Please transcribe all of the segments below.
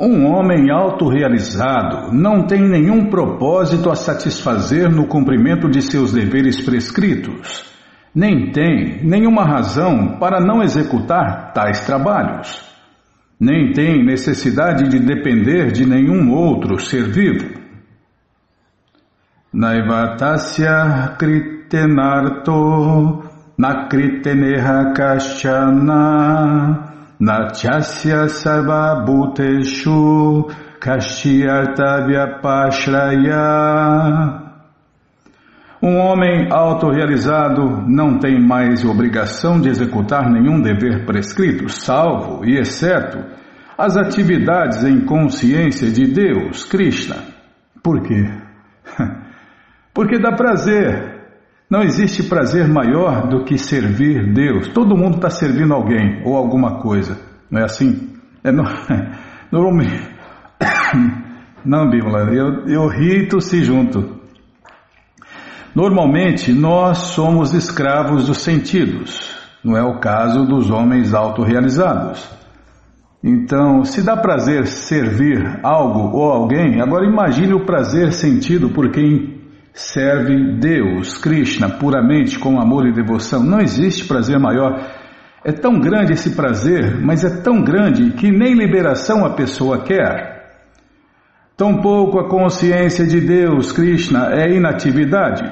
Um homem autorrealizado não tem nenhum propósito a satisfazer no cumprimento de seus deveres prescritos, nem tem nenhuma razão para não executar tais trabalhos, nem tem necessidade de depender de nenhum outro ser vivo. Naivatasya kritenarto nakriteneha Nachasya sarva bhuteshu kashyartavyapashraya um homem autorrealizado não tem mais obrigação de executar nenhum dever prescrito, salvo e exceto as atividades em consciência de Deus, Krishna. Por quê? Porque dá prazer. Não existe prazer maior do que servir Deus. Todo mundo está servindo alguém ou alguma coisa. Não é assim? É no... Normalmente. Não, Bíblia, eu, eu ri e tossi junto. Normalmente nós somos escravos dos sentidos. Não é o caso dos homens autorrealizados. Então, se dá prazer servir algo ou alguém, agora imagine o prazer sentido por quem serve Deus, Krishna, puramente com amor e devoção. Não existe prazer maior. É tão grande esse prazer, mas é tão grande que nem liberação a pessoa quer. Tampouco a consciência de Deus, Krishna, é inatividade.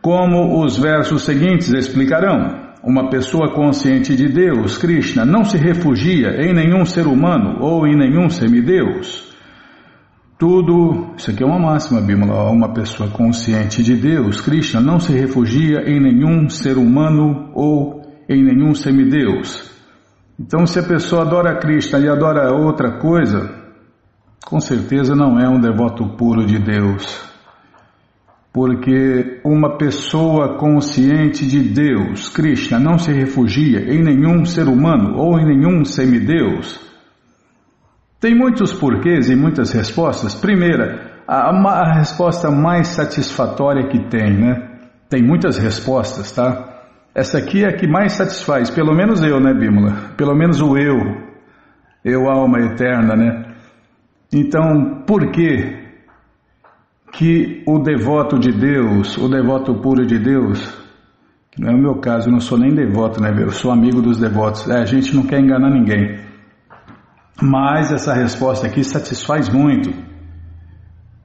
Como os versos seguintes explicarão, uma pessoa consciente de Deus, Krishna, não se refugia em nenhum ser humano ou em nenhum semideus. Tudo, isso aqui é uma máxima, Bímola, uma pessoa consciente de Deus, Krishna, não se refugia em nenhum ser humano ou em nenhum semideus. Então, se a pessoa adora Krishna e adora outra coisa, com certeza não é um devoto puro de Deus. Porque uma pessoa consciente de Deus, Krishna, não se refugia em nenhum ser humano ou em nenhum semideus. Tem muitos porquês e muitas respostas. Primeira, a, a, resposta mais satisfatória que tem, né? Tem muitas respostas, tá? Essa aqui é a que mais satisfaz, pelo menos eu, né, Bímola? Pelo menos o eu, eu, alma eterna, né? Então, por que que o devoto de Deus, o devoto puro de Deus, não é o meu caso, eu não sou nem devoto, né? Eu sou amigo dos devotos. É, a gente não quer enganar ninguém. Mas essa resposta aqui satisfaz muito.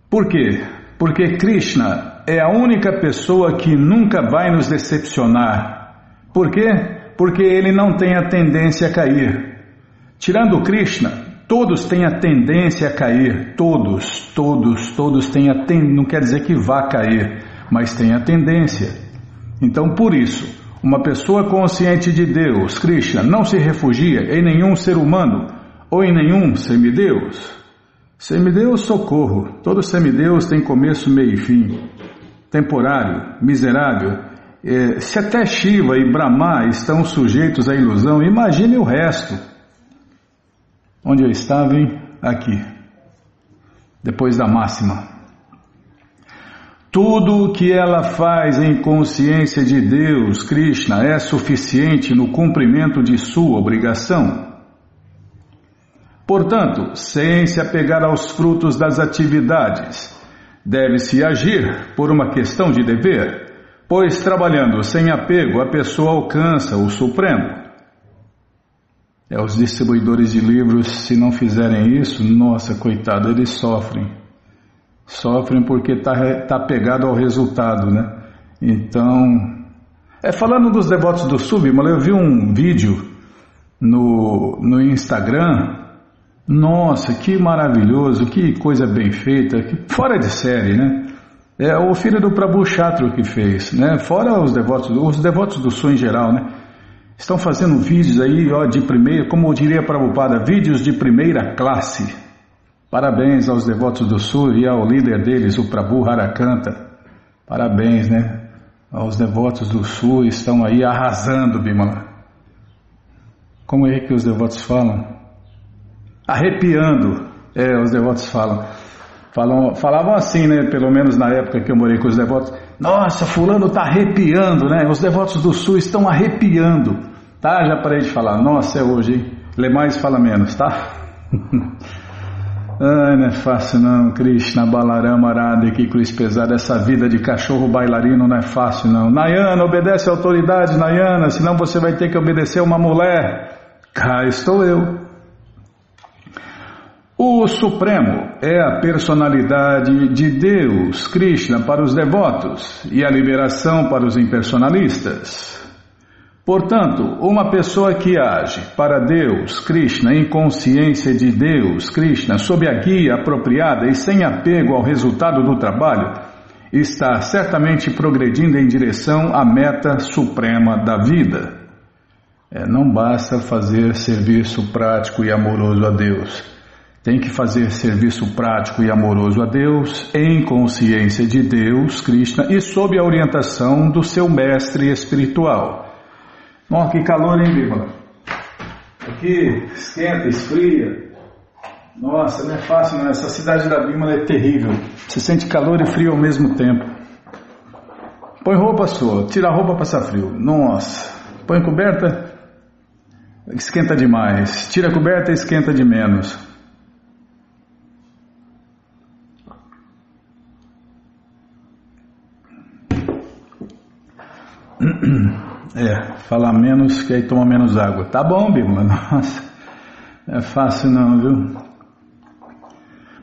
Por quê? Porque Krishna é a única pessoa que nunca vai nos decepcionar. Por quê? Porque ele não tem a tendência a cair. Tirando Krishna, todos têm a tendência a cair. Todos, todos, todos têm a tendência. Não quer dizer que vá cair, mas tem a tendência. Então, por isso, uma pessoa consciente de Deus, Krishna, não se refugia em nenhum ser humano ou em nenhum semideus? Semideus, socorro. Todo semideus tem começo, meio e fim. Temporário, miserável. É, se até Shiva e Brahma estão sujeitos à ilusão, imagine o resto. Onde eu estava, hein? Aqui. Depois da máxima. Tudo o que ela faz em consciência de Deus, Krishna, é suficiente no cumprimento de sua obrigação. Portanto, sem se apegar aos frutos das atividades, deve-se agir por uma questão de dever, pois trabalhando sem apego a pessoa alcança o Supremo. É, os distribuidores de livros, se não fizerem isso, nossa, coitado, eles sofrem. Sofrem porque está tá pegado ao resultado, né? Então, é falando dos devotos do Submala, eu vi um vídeo no, no Instagram nossa, que maravilhoso, que coisa bem feita, fora de série, né? É o filho do Prabhu Chatru que fez, né? Fora os devotos, os devotos do Sul em geral, né? Estão fazendo vídeos aí, ó, de primeira, como eu diria Prabhupada, vídeos de primeira classe. Parabéns aos devotos do Sul e ao líder deles, o Prabhu Harakanta. Parabéns, né? Aos devotos do Sul estão aí arrasando, Bimala. Como é que os devotos falam? Arrepiando, é, os devotos falam. falam. Falavam assim, né? Pelo menos na época que eu morei com os devotos. Nossa, fulano está arrepiando, né? Os devotos do sul estão arrepiando. Tá? Já parei de falar. Nossa, é hoje, hein? Lê mais fala menos, tá? Ai, não é fácil não, Krishna, Balarama, Arada, que cruz pesada, essa vida de cachorro bailarino não é fácil não. Nayana, obedece a autoridade, Nayana, senão você vai ter que obedecer uma mulher. Cá estou eu. O Supremo é a personalidade de Deus, Krishna, para os devotos e a liberação para os impersonalistas. Portanto, uma pessoa que age para Deus, Krishna, em consciência de Deus, Krishna, sob a guia apropriada e sem apego ao resultado do trabalho, está certamente progredindo em direção à meta suprema da vida. É, não basta fazer serviço prático e amoroso a Deus. Tem que fazer serviço prático e amoroso a Deus, em consciência de Deus, Krishna, e sob a orientação do seu mestre espiritual. Nossa, que calor, hein, Bíblia? Aqui esquenta, esfria. Nossa, não é fácil, não. Essa cidade da Bíblia é terrível. Você sente calor e frio ao mesmo tempo. Põe roupa sua, tira a roupa para passar frio. Nossa, põe coberta, esquenta demais. Tira a coberta, esquenta de menos. É, falar menos que aí toma menos água. Tá bom, Bíblia, nossa. É fácil não, viu?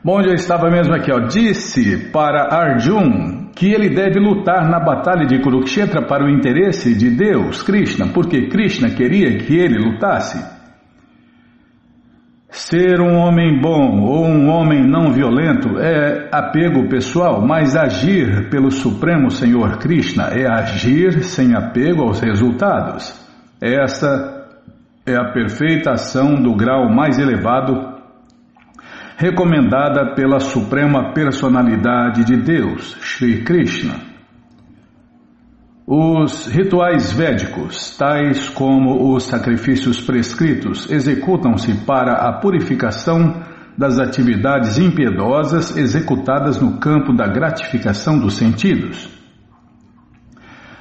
Bom, eu estava mesmo aqui, ó. Disse para Arjun que ele deve lutar na batalha de Kurukshetra para o interesse de Deus, Krishna, porque Krishna queria que ele lutasse. Ser um homem bom ou um homem não violento é apego pessoal, mas agir pelo Supremo Senhor Krishna é agir sem apego aos resultados. Esta é a perfeita ação do grau mais elevado recomendada pela Suprema Personalidade de Deus, Sri Krishna. Os rituais védicos, tais como os sacrifícios prescritos, executam-se para a purificação das atividades impiedosas executadas no campo da gratificação dos sentidos.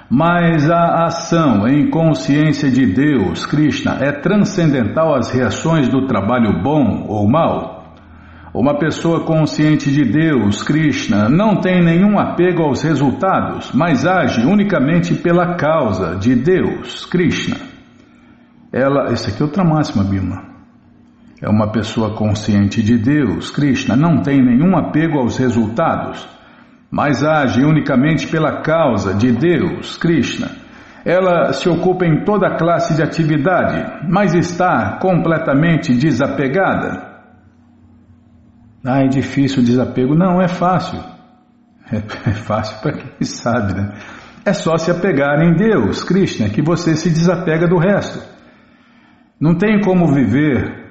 Mas a ação em consciência de Deus, Krishna, é transcendental às reações do trabalho bom ou mal. Uma pessoa consciente de Deus, Krishna, não tem nenhum apego aos resultados, mas age unicamente pela causa de Deus, Krishna. Ela, essa aqui é outra máxima, Bima. É uma pessoa consciente de Deus, Krishna, não tem nenhum apego aos resultados, mas age unicamente pela causa de Deus, Krishna. Ela se ocupa em toda classe de atividade, mas está completamente desapegada. Ah, é difícil o desapego. Não, é fácil. É, é fácil para quem sabe, né? É só se apegar em Deus, Krishna, que você se desapega do resto. Não tem como viver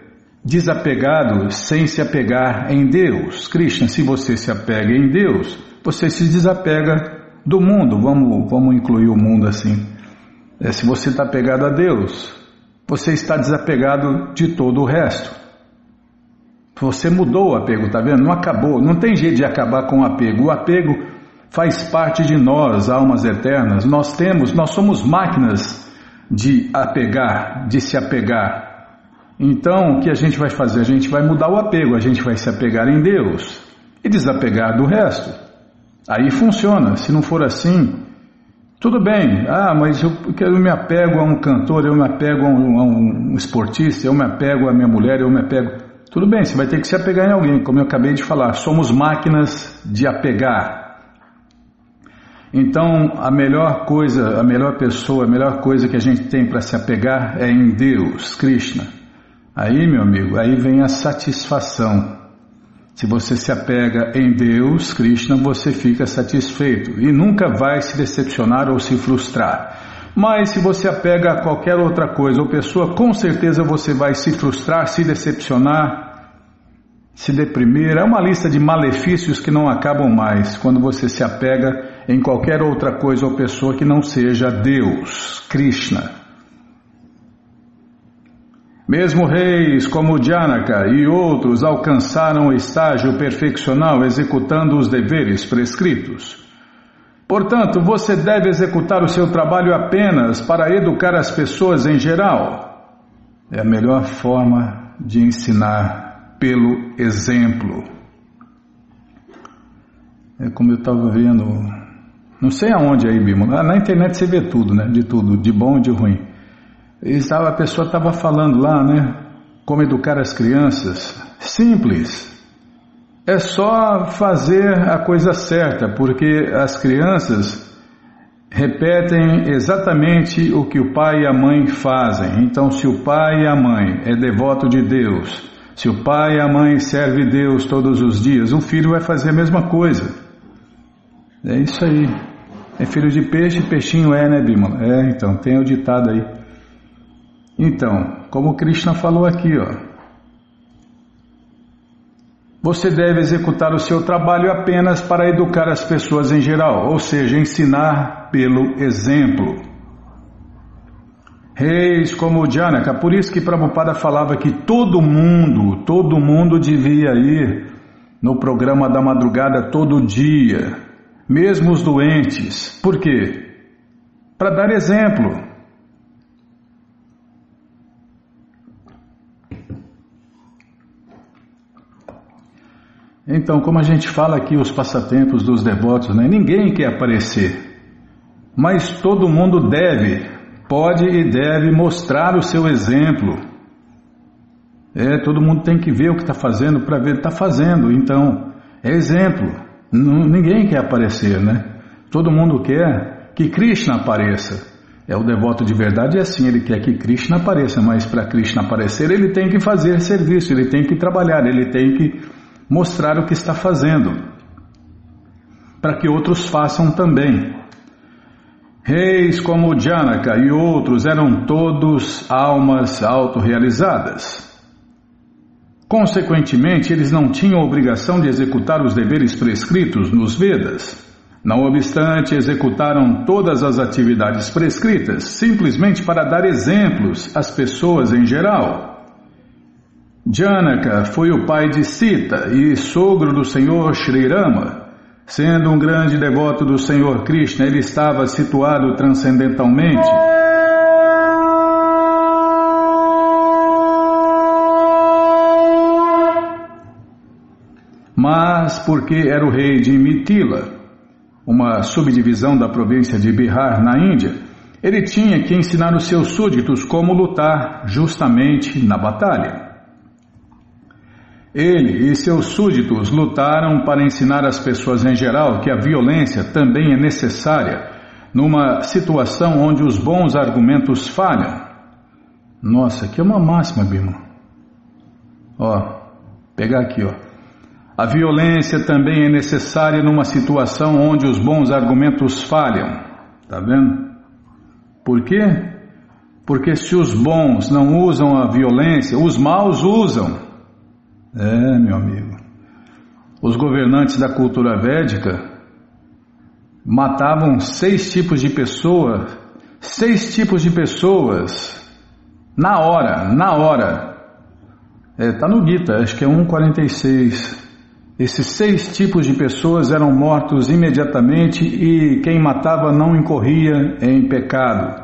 desapegado sem se apegar em Deus. Krishna, se você se apega em Deus, você se desapega do mundo. Vamos, vamos incluir o mundo assim. É, se você está apegado a Deus, você está desapegado de todo o resto. Você mudou o apego, tá vendo? Não acabou, não tem jeito de acabar com o apego. O apego faz parte de nós, almas eternas. Nós temos, nós somos máquinas de apegar, de se apegar. Então, o que a gente vai fazer? A gente vai mudar o apego, a gente vai se apegar em Deus e desapegar do resto. Aí funciona. Se não for assim, tudo bem. Ah, mas eu, eu me apego a um cantor, eu me apego a um, a um esportista, eu me apego a minha mulher, eu me apego. Tudo bem, você vai ter que se apegar em alguém, como eu acabei de falar. Somos máquinas de apegar. Então, a melhor coisa, a melhor pessoa, a melhor coisa que a gente tem para se apegar é em Deus, Krishna. Aí, meu amigo, aí vem a satisfação. Se você se apega em Deus, Krishna, você fica satisfeito e nunca vai se decepcionar ou se frustrar. Mas se você apega a qualquer outra coisa ou pessoa, com certeza você vai se frustrar, se decepcionar, se deprimir. É uma lista de malefícios que não acabam mais quando você se apega em qualquer outra coisa ou pessoa que não seja Deus, Krishna. Mesmo reis como Janaka e outros alcançaram o estágio perfeccional executando os deveres prescritos. Portanto, você deve executar o seu trabalho apenas para educar as pessoas em geral. É a melhor forma de ensinar pelo exemplo. É como eu estava vendo, não sei aonde aí, Bimo, na internet você vê tudo, né? De tudo, de bom e de ruim. E a pessoa estava falando lá, né? Como educar as crianças. Simples. É só fazer a coisa certa, porque as crianças repetem exatamente o que o pai e a mãe fazem. Então, se o pai e a mãe é devoto de Deus, se o pai e a mãe serve Deus todos os dias, o filho vai fazer a mesma coisa. É isso aí. É filho de peixe, peixinho é, né, Bimala? É, então, tem o ditado aí. Então, como Krishna falou aqui, ó. Você deve executar o seu trabalho apenas para educar as pessoas em geral, ou seja, ensinar pelo exemplo. Reis como Janaka, por isso que Prabhupada falava que todo mundo, todo mundo devia ir no programa da madrugada todo dia, mesmo os doentes. Por quê? Para dar exemplo. Então, como a gente fala aqui, os passatempos dos devotos, né? ninguém quer aparecer, mas todo mundo deve, pode e deve mostrar o seu exemplo. É, todo mundo tem que ver o que está fazendo para ver, está fazendo, então, é exemplo. N ninguém quer aparecer, né? Todo mundo quer que Krishna apareça. É o devoto de verdade, é assim, ele quer que Krishna apareça, mas para Krishna aparecer, ele tem que fazer serviço, ele tem que trabalhar, ele tem que mostrar o que está fazendo, para que outros façam também. Reis como Janaka e outros eram todos almas autorrealizadas. Consequentemente, eles não tinham obrigação de executar os deveres prescritos nos Vedas. Não obstante, executaram todas as atividades prescritas, simplesmente para dar exemplos às pessoas em geral. Janaka foi o pai de Sita e sogro do Senhor Sri Rama. Sendo um grande devoto do Senhor Krishna, ele estava situado transcendentalmente. Mas porque era o rei de Mitila, uma subdivisão da província de Bihar, na Índia, ele tinha que ensinar os seus súditos como lutar justamente na batalha. Ele e seus súditos lutaram para ensinar às pessoas em geral que a violência também é necessária numa situação onde os bons argumentos falham. Nossa, aqui é uma máxima, Bima. Ó, pegar aqui, ó. A violência também é necessária numa situação onde os bons argumentos falham. Tá vendo? Por quê? Porque se os bons não usam a violência, os maus usam. É, meu amigo. Os governantes da cultura védica matavam seis tipos de pessoas, seis tipos de pessoas na hora, na hora. É, tá no Gita, acho que é 146. Esses seis tipos de pessoas eram mortos imediatamente e quem matava não incorria em pecado.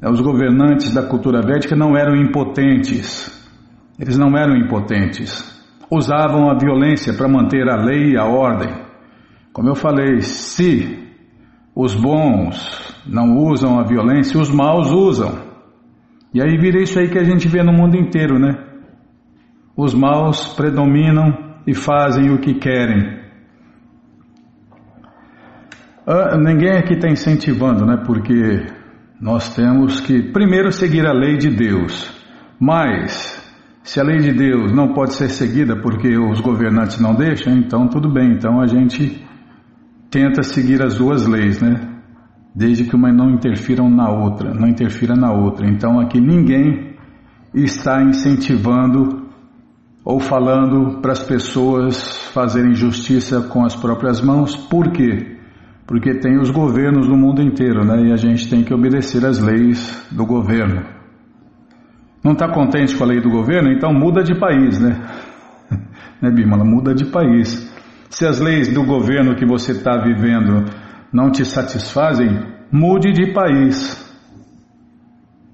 Os governantes da cultura védica não eram impotentes. Eles não eram impotentes. Usavam a violência para manter a lei e a ordem. Como eu falei, se os bons não usam a violência, os maus usam. E aí vira isso aí que a gente vê no mundo inteiro, né? Os maus predominam e fazem o que querem. Ah, ninguém aqui está incentivando, né? Porque nós temos que primeiro seguir a lei de Deus. Mas se a lei de Deus não pode ser seguida porque os governantes não deixam, então tudo bem. Então a gente tenta seguir as duas leis, né? Desde que uma não interfiram na outra, não interfira na outra. Então aqui ninguém está incentivando ou falando para as pessoas fazerem justiça com as próprias mãos. Por quê? Porque tem os governos no mundo inteiro, né? E a gente tem que obedecer às leis do governo. Não está contente com a lei do governo? Então muda de país, né? né, Bimala? Muda de país. Se as leis do governo que você está vivendo não te satisfazem, mude de país.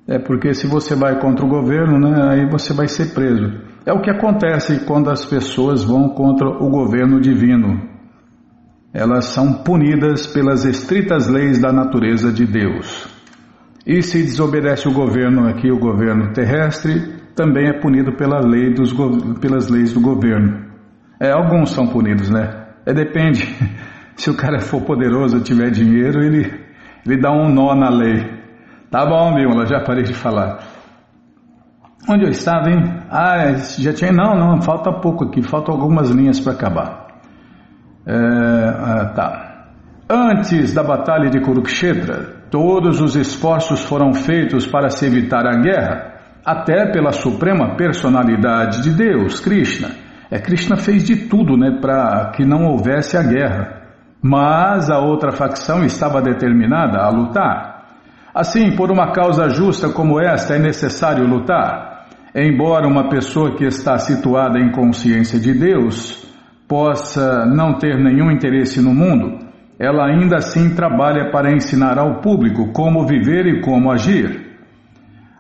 É porque se você vai contra o governo, né, aí você vai ser preso. É o que acontece quando as pessoas vão contra o governo divino. Elas são punidas pelas estritas leis da natureza de Deus. E se desobedece o governo aqui, o governo terrestre, também é punido pela lei dos, pelas leis do governo. É, alguns são punidos, né? É, depende. Se o cara for poderoso, tiver dinheiro, ele, ele dá um nó na lei. Tá bom, Bímola, já parei de falar. Onde eu estava, hein? Ah, já tinha. Não, não, falta pouco aqui, faltam algumas linhas para acabar. É, ah, tá. Antes da batalha de Kurukshetra, todos os esforços foram feitos para se evitar a guerra, até pela suprema personalidade de Deus, Krishna. É, Krishna fez de tudo né, para que não houvesse a guerra. Mas a outra facção estava determinada a lutar. Assim, por uma causa justa como esta, é necessário lutar. Embora uma pessoa que está situada em consciência de Deus possa não ter nenhum interesse no mundo, ela ainda assim trabalha para ensinar ao público como viver e como agir.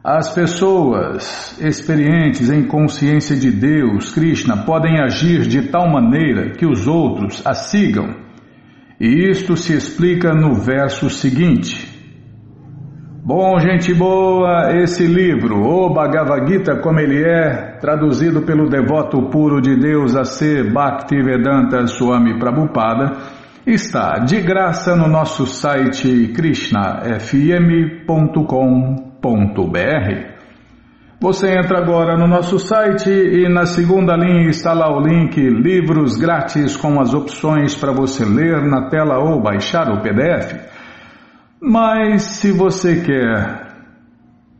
As pessoas experientes em consciência de Deus, Krishna, podem agir de tal maneira que os outros a sigam. E isto se explica no verso seguinte. Bom, gente boa, esse livro, o Bhagavad Gita como ele é, traduzido pelo devoto puro de Deus a ser Bhaktivedanta Swami Prabhupada, está de graça no nosso site krishnafm.com.br. Você entra agora no nosso site e na segunda linha está lá o link Livros Grátis com as opções para você ler na tela ou baixar o PDF. Mas se você quer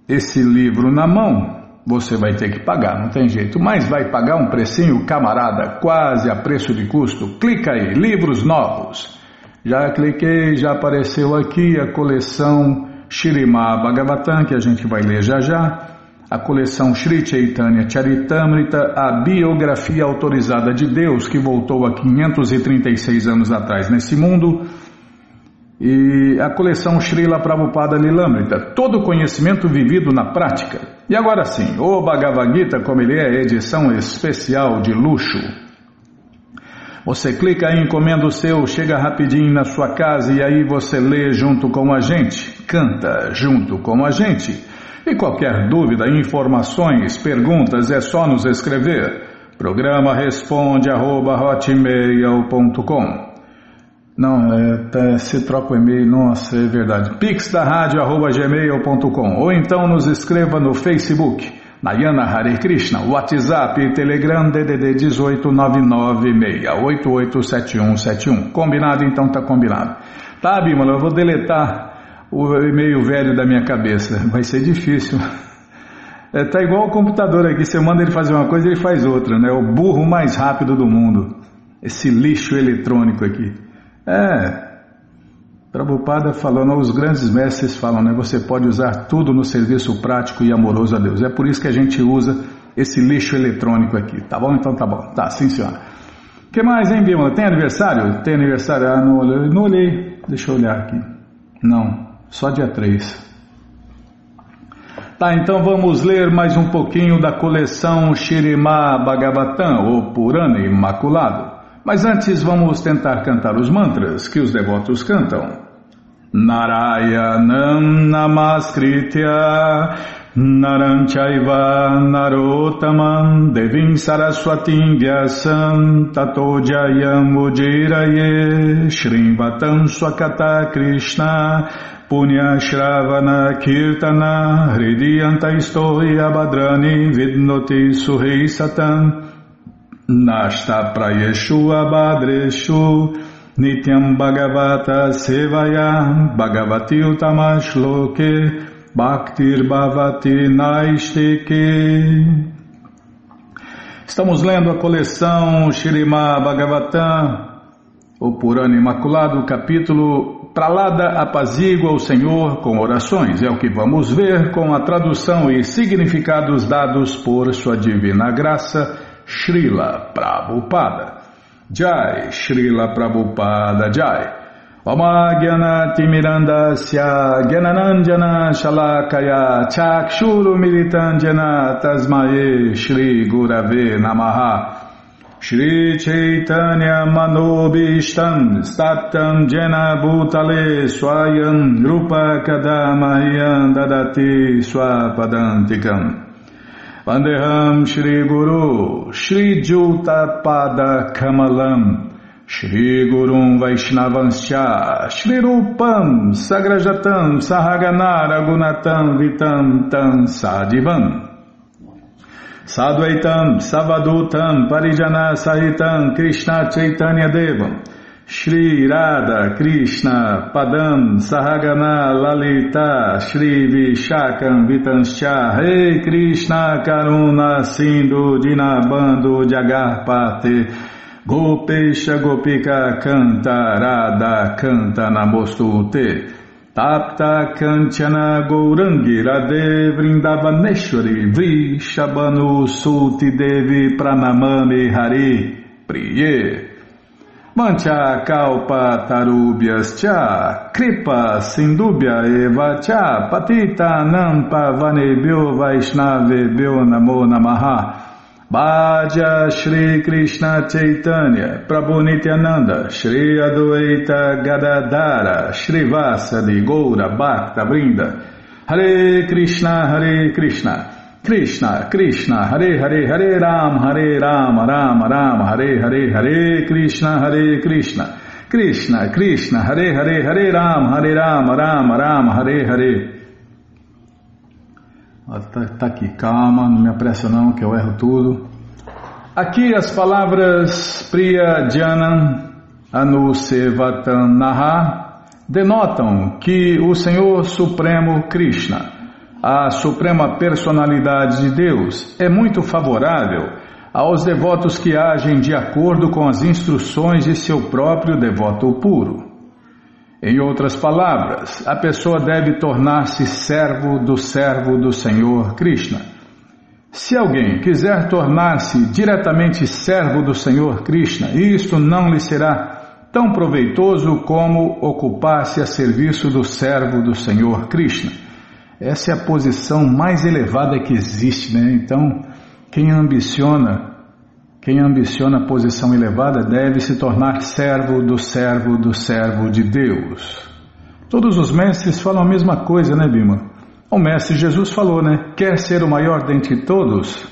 esse livro na mão, você vai ter que pagar, não tem jeito. Mas vai pagar um precinho, camarada, quase a preço de custo. Clica aí, livros novos. Já cliquei, já apareceu aqui a coleção Shirimá Bhagavatam, que a gente vai ler já já. A coleção Sri Chaitanya Charitamrita, a biografia autorizada de Deus, que voltou há 536 anos atrás nesse mundo e a coleção Srila Prabhupada Lilamrita, todo conhecimento vivido na prática. E agora sim, o Bhagavad Gita, como ele é, edição especial de luxo. Você clica aí, encomenda o seu, chega rapidinho na sua casa e aí você lê junto com a gente, canta junto com a gente. E qualquer dúvida, informações, perguntas, é só nos escrever. Programa responde arroba hotmail.com não, é, se troca o e-mail, nossa, é verdade. Pix da rádio arroba gmail.com ou então nos escreva no Facebook, Nayana Hare Krishna, WhatsApp, Telegram, DDD 18996887171. Combinado? Então tá combinado. Tá, Bimala, eu vou deletar o e-mail velho da minha cabeça. Vai ser difícil. É, tá igual o computador aqui, você manda ele fazer uma coisa ele faz outra, né? O burro mais rápido do mundo. Esse lixo eletrônico aqui. É. Prabhupada falando, os grandes mestres falam, né? Você pode usar tudo no serviço prático e amoroso a Deus. É por isso que a gente usa esse lixo eletrônico aqui. Tá bom? Então tá bom. Tá, sim senhora. O que mais, hein, Bímola? Tem aniversário? Tem aniversário? Ah, não olhei. Não olhei. Deixa eu olhar aqui. Não, só dia 3. Tá, então vamos ler mais um pouquinho da coleção Shirima Bhagavatam, ou Purana Imaculado. Mas antes vamos tentar cantar os mantras que os devotos cantam. Narayanam Namaskritya Naranchaiva Narotamam Devim Saraswatim Vyasam Tato Jayam Ujiraye Shrimvatam Swakata Krishna Punya Shravana Kirtana Hridiyanta Istoya Badrani Vidnoti Suhei Satam Nasta Prayeshu Abhadreshu Nityam Bhagavata Sevaya Bhagavati Utamashloke Bhaktir Bhavati Naisteke Estamos lendo a coleção Shirima Bhagavatam, o Purana Imaculado, capítulo Pralada apazigua o Senhor com orações. É o que vamos ver com a tradução e significados dados por Sua Divina Graça Srila Prabhupada. Jai, Srila Prabhupada Jai. Omagyanatimirandasya Gyananandjana Shalakaya Chakshuru Militandjana Tasmae Shri Gurave Namaha Shri Chaitanya Manobishtam Staptam Jena Bhutale Swayam Rupa Kadamahyam Dadati Swapadantikam Vandeham Shri Guru Shri Juta Pada Kamalam Shri Gurum Vaishnavanscha Shri Rupam Sagrajatam Sahagana Ragunatam Vitam Tam Sadivam Sadvaitam Savadutam Parijana Sahitam Krishna Chaitanya Devam Shri Radha Krishna Padam Sahagana Lalita Shri Vishakam Vitanscha Rei Krishna Karuna Sindhu Dinabando Jagarpate Gopesha Gopika Canta Radha Canta Namostute Tapta Kanchana Gourangi Radhe Vrindavaneshwari Vri Shabanu Sulti Devi Pranamami Hari Priye Mancha Kalpa Tarubhyas Cha Kripa Sindubhya Eva Cha Patita Nampa Vanebhyo Vaishnavebhyo Namo Namaha. Bhaja Shri Krishna Chaitanya Prabhu Nityananda Shri Adwaita Gadadara Shri Vasadi Goura Bhakta Brinda Hare Krishna Hare Krishna Krishna Krishna Hare Hare Hare Ram Hare Ram Ram Ram Hare Hare Hare Krishna Hare Krishna. Krishna Krishna Hare Hare Hare Ram Hare Ram Ram Ram Hare Hare. Tá, tá, aqui, calma, não me apressa não, que eu erro tudo. Aqui as palavras Priya Janam Anusevatan Naha denotam que o Senhor Supremo Krishna, a suprema personalidade de Deus, é muito favorável aos devotos que agem de acordo com as instruções de seu próprio devoto puro. Em outras palavras, a pessoa deve tornar-se servo do servo do Senhor Krishna. Se alguém quiser tornar-se diretamente servo do Senhor Krishna, isto não lhe será tão proveitoso como ocupar-se a serviço do servo do Senhor Krishna. Essa é a posição mais elevada que existe, né? Então, quem ambiciona quem ambiciona a posição elevada deve se tornar servo do servo do servo de Deus. Todos os mestres falam a mesma coisa, né, Bima? O mestre Jesus falou, né? Quer ser o maior dentre todos?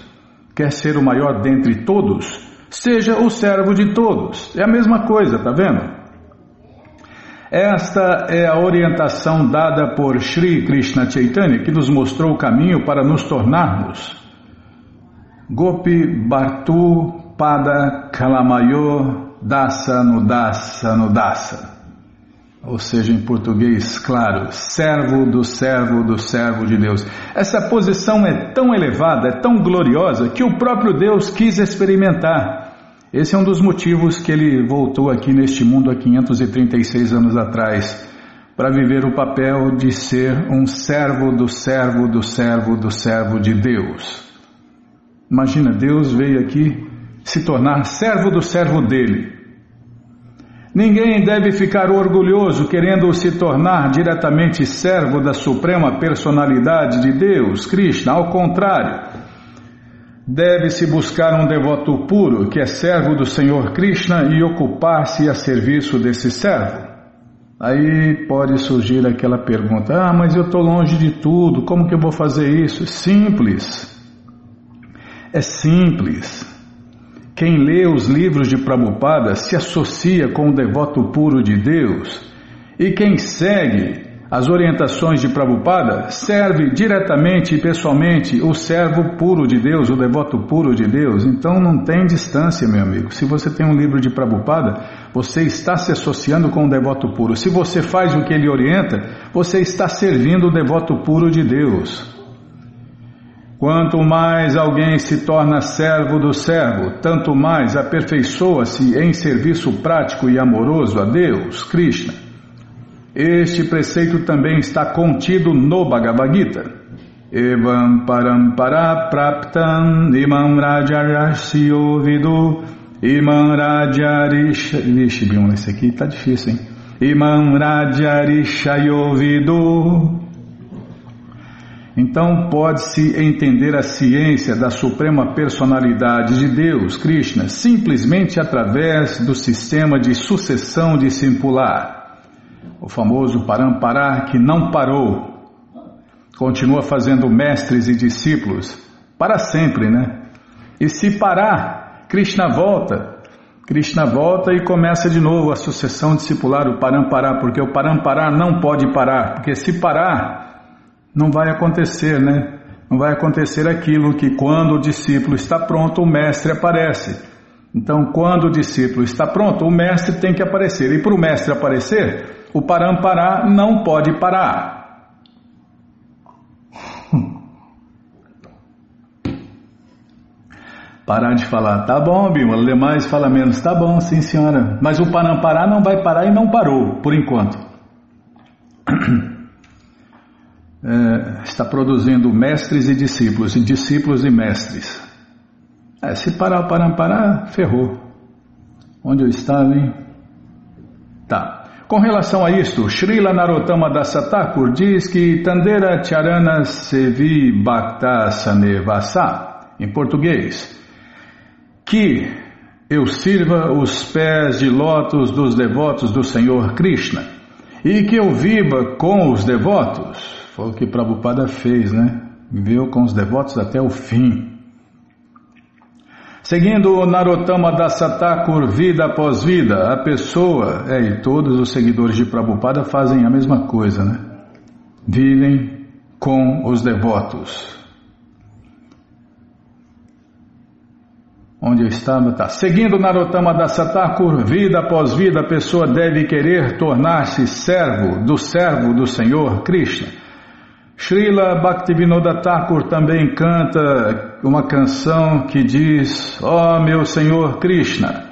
Quer ser o maior dentre todos? Seja o servo de todos. É a mesma coisa, tá vendo? Esta é a orientação dada por Sri Krishna Chaitanya que nos mostrou o caminho para nos tornarmos Gopi Bhartu Pada Kalamayo Dasa Nudasa Nudasa. Ou seja, em português, claro, servo do servo do servo de Deus. Essa posição é tão elevada, é tão gloriosa, que o próprio Deus quis experimentar. Esse é um dos motivos que ele voltou aqui neste mundo há 536 anos atrás, para viver o papel de ser um servo do servo do servo do servo de Deus. Imagina, Deus veio aqui se tornar servo do servo dele. Ninguém deve ficar orgulhoso querendo se tornar diretamente servo da suprema personalidade de Deus, Krishna. Ao contrário, deve-se buscar um devoto puro que é servo do Senhor Krishna e ocupar-se a serviço desse servo. Aí pode surgir aquela pergunta: ah, mas eu estou longe de tudo, como que eu vou fazer isso? Simples. É simples. Quem lê os livros de Prabhupada se associa com o devoto puro de Deus, e quem segue as orientações de Prabhupada serve diretamente e pessoalmente o servo puro de Deus, o devoto puro de Deus. Então não tem distância, meu amigo. Se você tem um livro de Prabhupada, você está se associando com o devoto puro. Se você faz o que ele orienta, você está servindo o devoto puro de Deus. Quanto mais alguém se torna servo do servo, tanto mais aperfeiçoa-se em serviço prático e amoroso a Deus, Krishna. Este preceito também está contido no Bhagavad Gita. Evam parampara praptam imam rajarasyo vidu imam rajarish... Vixe, esse aqui tá difícil, hein? Imam Rajarishayovidu. Então pode-se entender a ciência da suprema personalidade de Deus, Krishna, simplesmente através do sistema de sucessão discipular. O famoso Parampará que não parou, continua fazendo mestres e discípulos para sempre, né? E se parar, Krishna volta. Krishna volta e começa de novo a sucessão discipular, o Parampará, porque o Parampará não pode parar, porque se parar, não vai acontecer, né? Não vai acontecer aquilo que quando o discípulo está pronto, o mestre aparece. Então, quando o discípulo está pronto, o mestre tem que aparecer. E para o mestre aparecer, o Parampará não pode parar. Parar de falar, tá bom, Bima, ler mais, fala menos, tá bom, sim senhora. Mas o Parampará não vai parar e não parou, por enquanto. É, está produzindo mestres e discípulos, e discípulos e mestres. É, se parar o Parampará, ferrou. Onde eu estava, hein? Tá. Com relação a isto, Srila Narottama Dasattakur diz que Tandera Charana Sevi Bhakta Sanevasa, em português, que eu sirva os pés de lótus dos devotos do Senhor Krishna e que eu viva com os devotos. Foi o que Prabhupada fez, né? Viveu com os devotos até o fim. Seguindo Narottama Dasattakur vida após vida, a pessoa, é, e todos os seguidores de Prabhupada fazem a mesma coisa, né? Vivem com os devotos. Onde eu estava, tá. Seguindo Narottama Dasattakur, vida após vida, a pessoa deve querer tornar-se servo do servo do Senhor Krishna. Srila Bhaktivinoda Thakur também canta uma canção que diz: Ó oh, meu Senhor Krishna.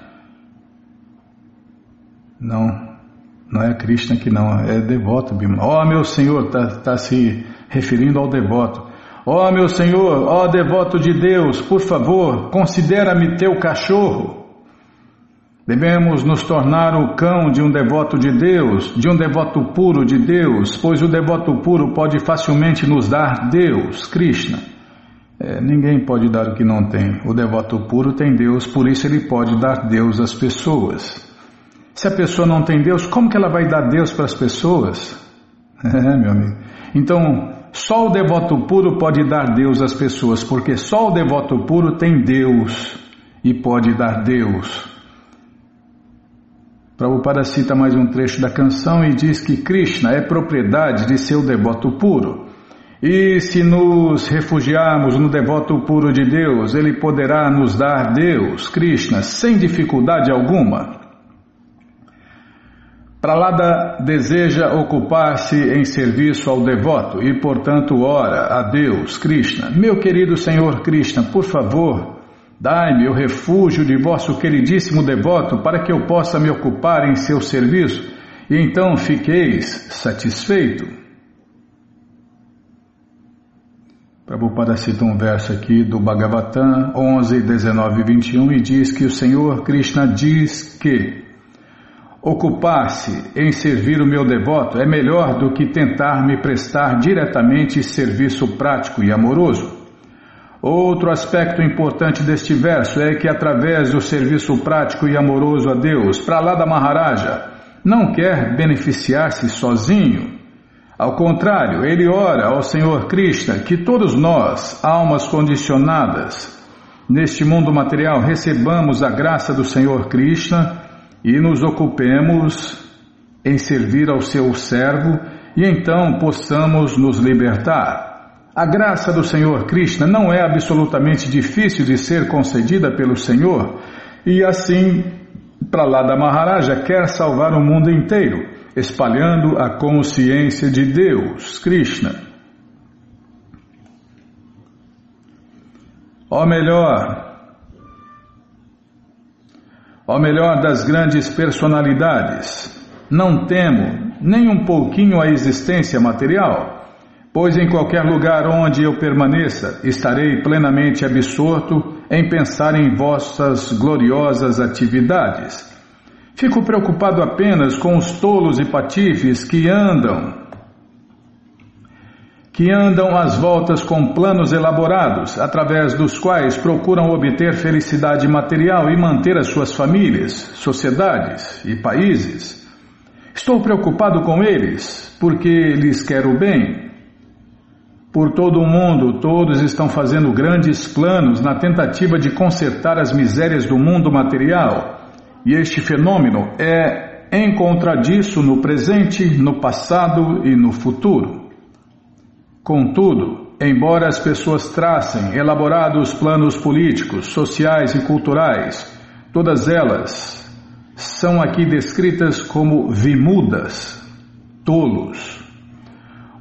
Não, não é Krishna que não, é devoto. Ó oh, meu Senhor, está tá se referindo ao devoto. Ó oh, meu Senhor, ó oh, devoto de Deus, por favor, considera-me teu cachorro. Devemos nos tornar o cão de um devoto de Deus, de um devoto puro de Deus, pois o devoto puro pode facilmente nos dar Deus, Krishna. É, ninguém pode dar o que não tem. O devoto puro tem Deus, por isso ele pode dar Deus às pessoas. Se a pessoa não tem Deus, como que ela vai dar Deus para as pessoas? É, meu amigo. Então, só o devoto puro pode dar Deus às pessoas, porque só o devoto puro tem Deus e pode dar Deus. Prabhupada cita mais um trecho da canção e diz que Krishna é propriedade de seu devoto puro. E se nos refugiarmos no devoto puro de Deus, ele poderá nos dar Deus, Krishna, sem dificuldade alguma. Pralada deseja ocupar-se em serviço ao devoto e, portanto, ora a Deus, Krishna. Meu querido Senhor Krishna, por favor, dai-me o refúgio de vosso queridíssimo devoto para que eu possa me ocupar em seu serviço e então fiqueis satisfeito. Prabhupada cita um verso aqui do Bhagavatam 11, 19 e 21 e diz que o Senhor Krishna diz que Ocupar-se em servir o meu devoto é melhor do que tentar me prestar diretamente serviço prático e amoroso. Outro aspecto importante deste verso é que, através do serviço prático e amoroso a Deus, Pralada Maharaja não quer beneficiar-se sozinho. Ao contrário, ele ora ao Senhor Krishna que todos nós, almas condicionadas, neste mundo material, recebamos a graça do Senhor Krishna e nos ocupemos em servir ao seu servo e então possamos nos libertar. A graça do Senhor Krishna não é absolutamente difícil de ser concedida pelo Senhor e assim Pralada Maharaja quer salvar o mundo inteiro, espalhando a consciência de Deus, Krishna. Ou melhor, Ó melhor das grandes personalidades, não temo nem um pouquinho a existência material, pois em qualquer lugar onde eu permaneça, estarei plenamente absorto em pensar em vossas gloriosas atividades. Fico preocupado apenas com os tolos e patifes que andam que andam às voltas com planos elaborados, através dos quais procuram obter felicidade material e manter as suas famílias, sociedades e países. Estou preocupado com eles, porque lhes quero bem. Por todo o mundo, todos estão fazendo grandes planos na tentativa de consertar as misérias do mundo material, e este fenômeno é em contradiço no presente, no passado e no futuro. Contudo, embora as pessoas tracem elaborados planos políticos, sociais e culturais, todas elas são aqui descritas como vimudas, tolos.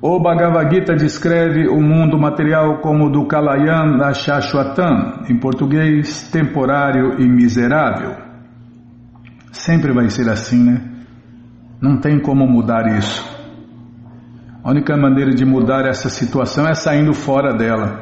O Bhagavad Gita descreve o mundo material como do Kalayan Shashwatan, em português, temporário e miserável. Sempre vai ser assim, né? Não tem como mudar isso. A única maneira de mudar essa situação é saindo fora dela.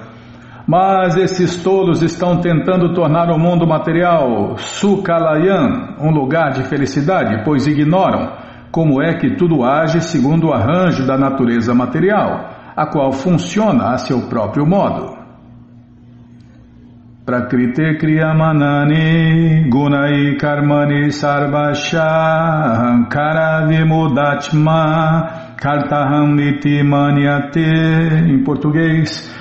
Mas esses tolos estão tentando tornar o mundo material Sukalayan um lugar de felicidade, pois ignoram como é que tudo age segundo o arranjo da natureza material, a qual funciona a seu próprio modo. Kriyamanani Gunai Karmani Sarvasha Vimudatma Kartaham Manyate, em português,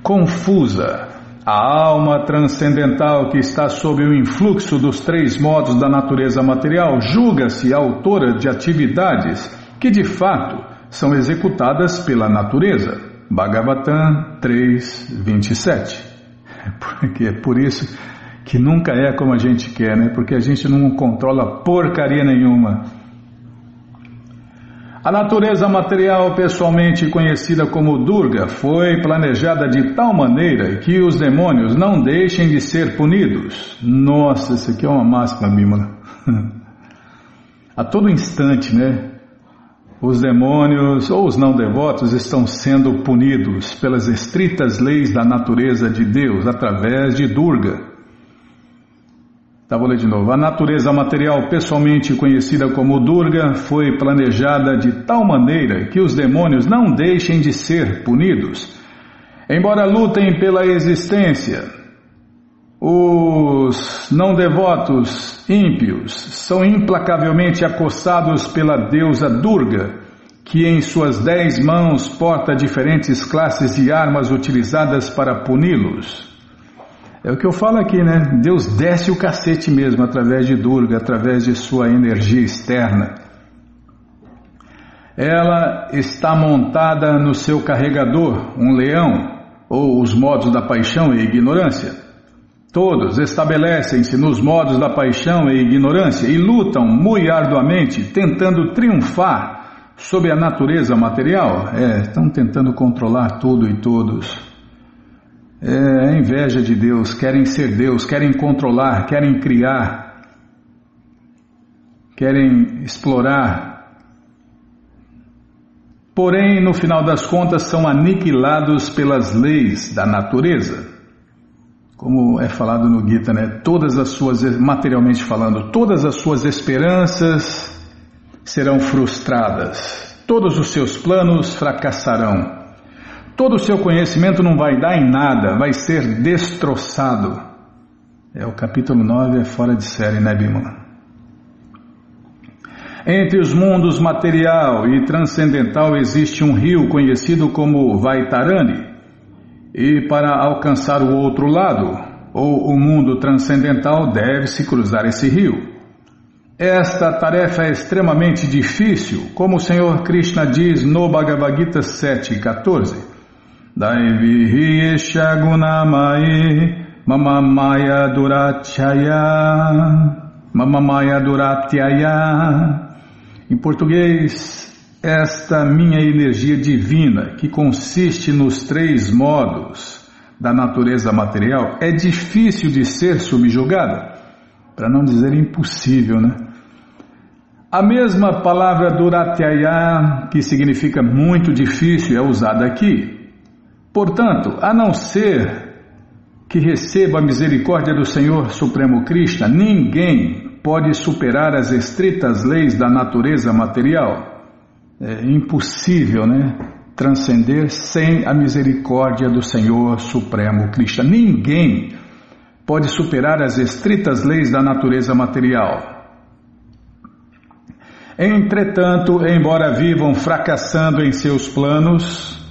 confusa. A alma transcendental que está sob o influxo dos três modos da natureza material julga-se autora de atividades que de fato são executadas pela natureza. Bhagavatam 3, 27. Porque é por isso que nunca é como a gente quer, né? Porque a gente não controla porcaria nenhuma. A natureza material, pessoalmente conhecida como Durga, foi planejada de tal maneira que os demônios não deixem de ser punidos. Nossa, isso aqui é uma máxima, Bímola. A todo instante, né? Os demônios ou os não devotos estão sendo punidos pelas estritas leis da natureza de Deus através de Durga. Tá, vou ler de novo. A natureza material, pessoalmente conhecida como Durga, foi planejada de tal maneira que os demônios não deixem de ser punidos. Embora lutem pela existência, os não devotos ímpios são implacavelmente acossados pela deusa Durga, que em suas dez mãos porta diferentes classes de armas utilizadas para puni-los. É o que eu falo aqui, né? Deus desce o cacete mesmo através de Durga, através de sua energia externa. Ela está montada no seu carregador, um leão, ou os modos da paixão e ignorância. Todos estabelecem-se nos modos da paixão e ignorância e lutam muito arduamente, tentando triunfar sobre a natureza material. É, estão tentando controlar tudo e todos é a inveja de Deus, querem ser Deus, querem controlar, querem criar, querem explorar. Porém, no final das contas, são aniquilados pelas leis da natureza. Como é falado no Gita, né? Todas as suas, materialmente falando, todas as suas esperanças serão frustradas, todos os seus planos fracassarão. Todo o seu conhecimento não vai dar em nada, vai ser destroçado. É o capítulo 9, é fora de série, né, Bimala? Entre os mundos material e transcendental existe um rio conhecido como Vaitarani. E para alcançar o outro lado, ou o mundo transcendental, deve-se cruzar esse rio. Esta tarefa é extremamente difícil, como o Senhor Krishna diz no Bhagavad Gita 7,14. Daivihi Shagunamai Mama Maya Durachaya Mama Maya Duratyaya Em português, esta minha energia divina, que consiste nos três modos da natureza material, é difícil de ser subjugada, para não dizer impossível, né? A mesma palavra Duratyaya, que significa muito difícil, é usada aqui. Portanto, a não ser que receba a misericórdia do Senhor Supremo Krishna, ninguém pode superar as estritas leis da natureza material. É impossível, né? Transcender sem a misericórdia do Senhor Supremo Krishna. Ninguém pode superar as estritas leis da natureza material. Entretanto, embora vivam fracassando em seus planos,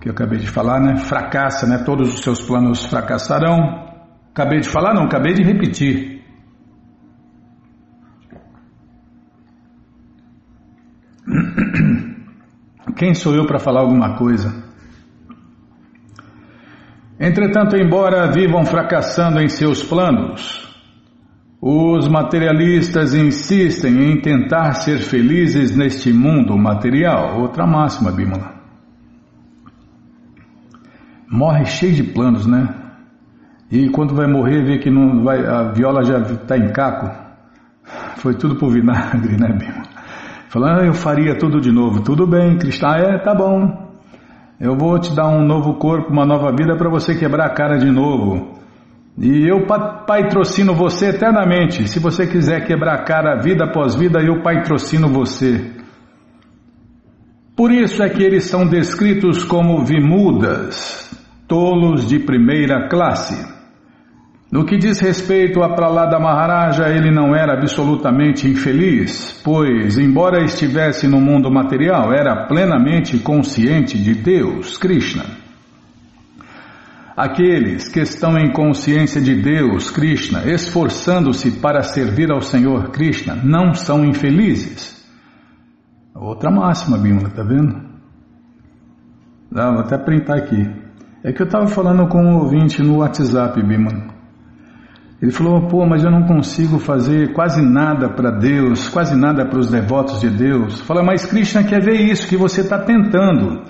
que eu acabei de falar, né? Fracassa, né? Todos os seus planos fracassarão. Acabei de falar, não, acabei de repetir. Quem sou eu para falar alguma coisa? Entretanto, embora vivam fracassando em seus planos, os materialistas insistem em tentar ser felizes neste mundo material. Outra máxima, Bimala. Morre cheio de planos, né? E quando vai morrer, vê que não vai, a viola já está em caco. Foi tudo por vinagre, né, Bimala? Falando, ah, eu faria tudo de novo. Tudo bem, Cristã, é, tá bom. Eu vou te dar um novo corpo, uma nova vida para você quebrar a cara de novo. E eu patrocino você eternamente. Se você quiser quebrar a cara vida após vida, eu patrocino você. Por isso é que eles são descritos como vimudas, tolos de primeira classe. No que diz respeito a Pralada Maharaja, ele não era absolutamente infeliz, pois, embora estivesse no mundo material, era plenamente consciente de Deus, Krishna. Aqueles que estão em consciência de Deus, Krishna, esforçando-se para servir ao Senhor Krishna, não são infelizes. Outra máxima, Bimala, tá vendo? Vou até printar aqui. É que eu estava falando com um ouvinte no WhatsApp, Bimala. Ele falou, pô, mas eu não consigo fazer quase nada para Deus, quase nada para os devotos de Deus. Fala, mas Krishna quer ver isso que você está tentando.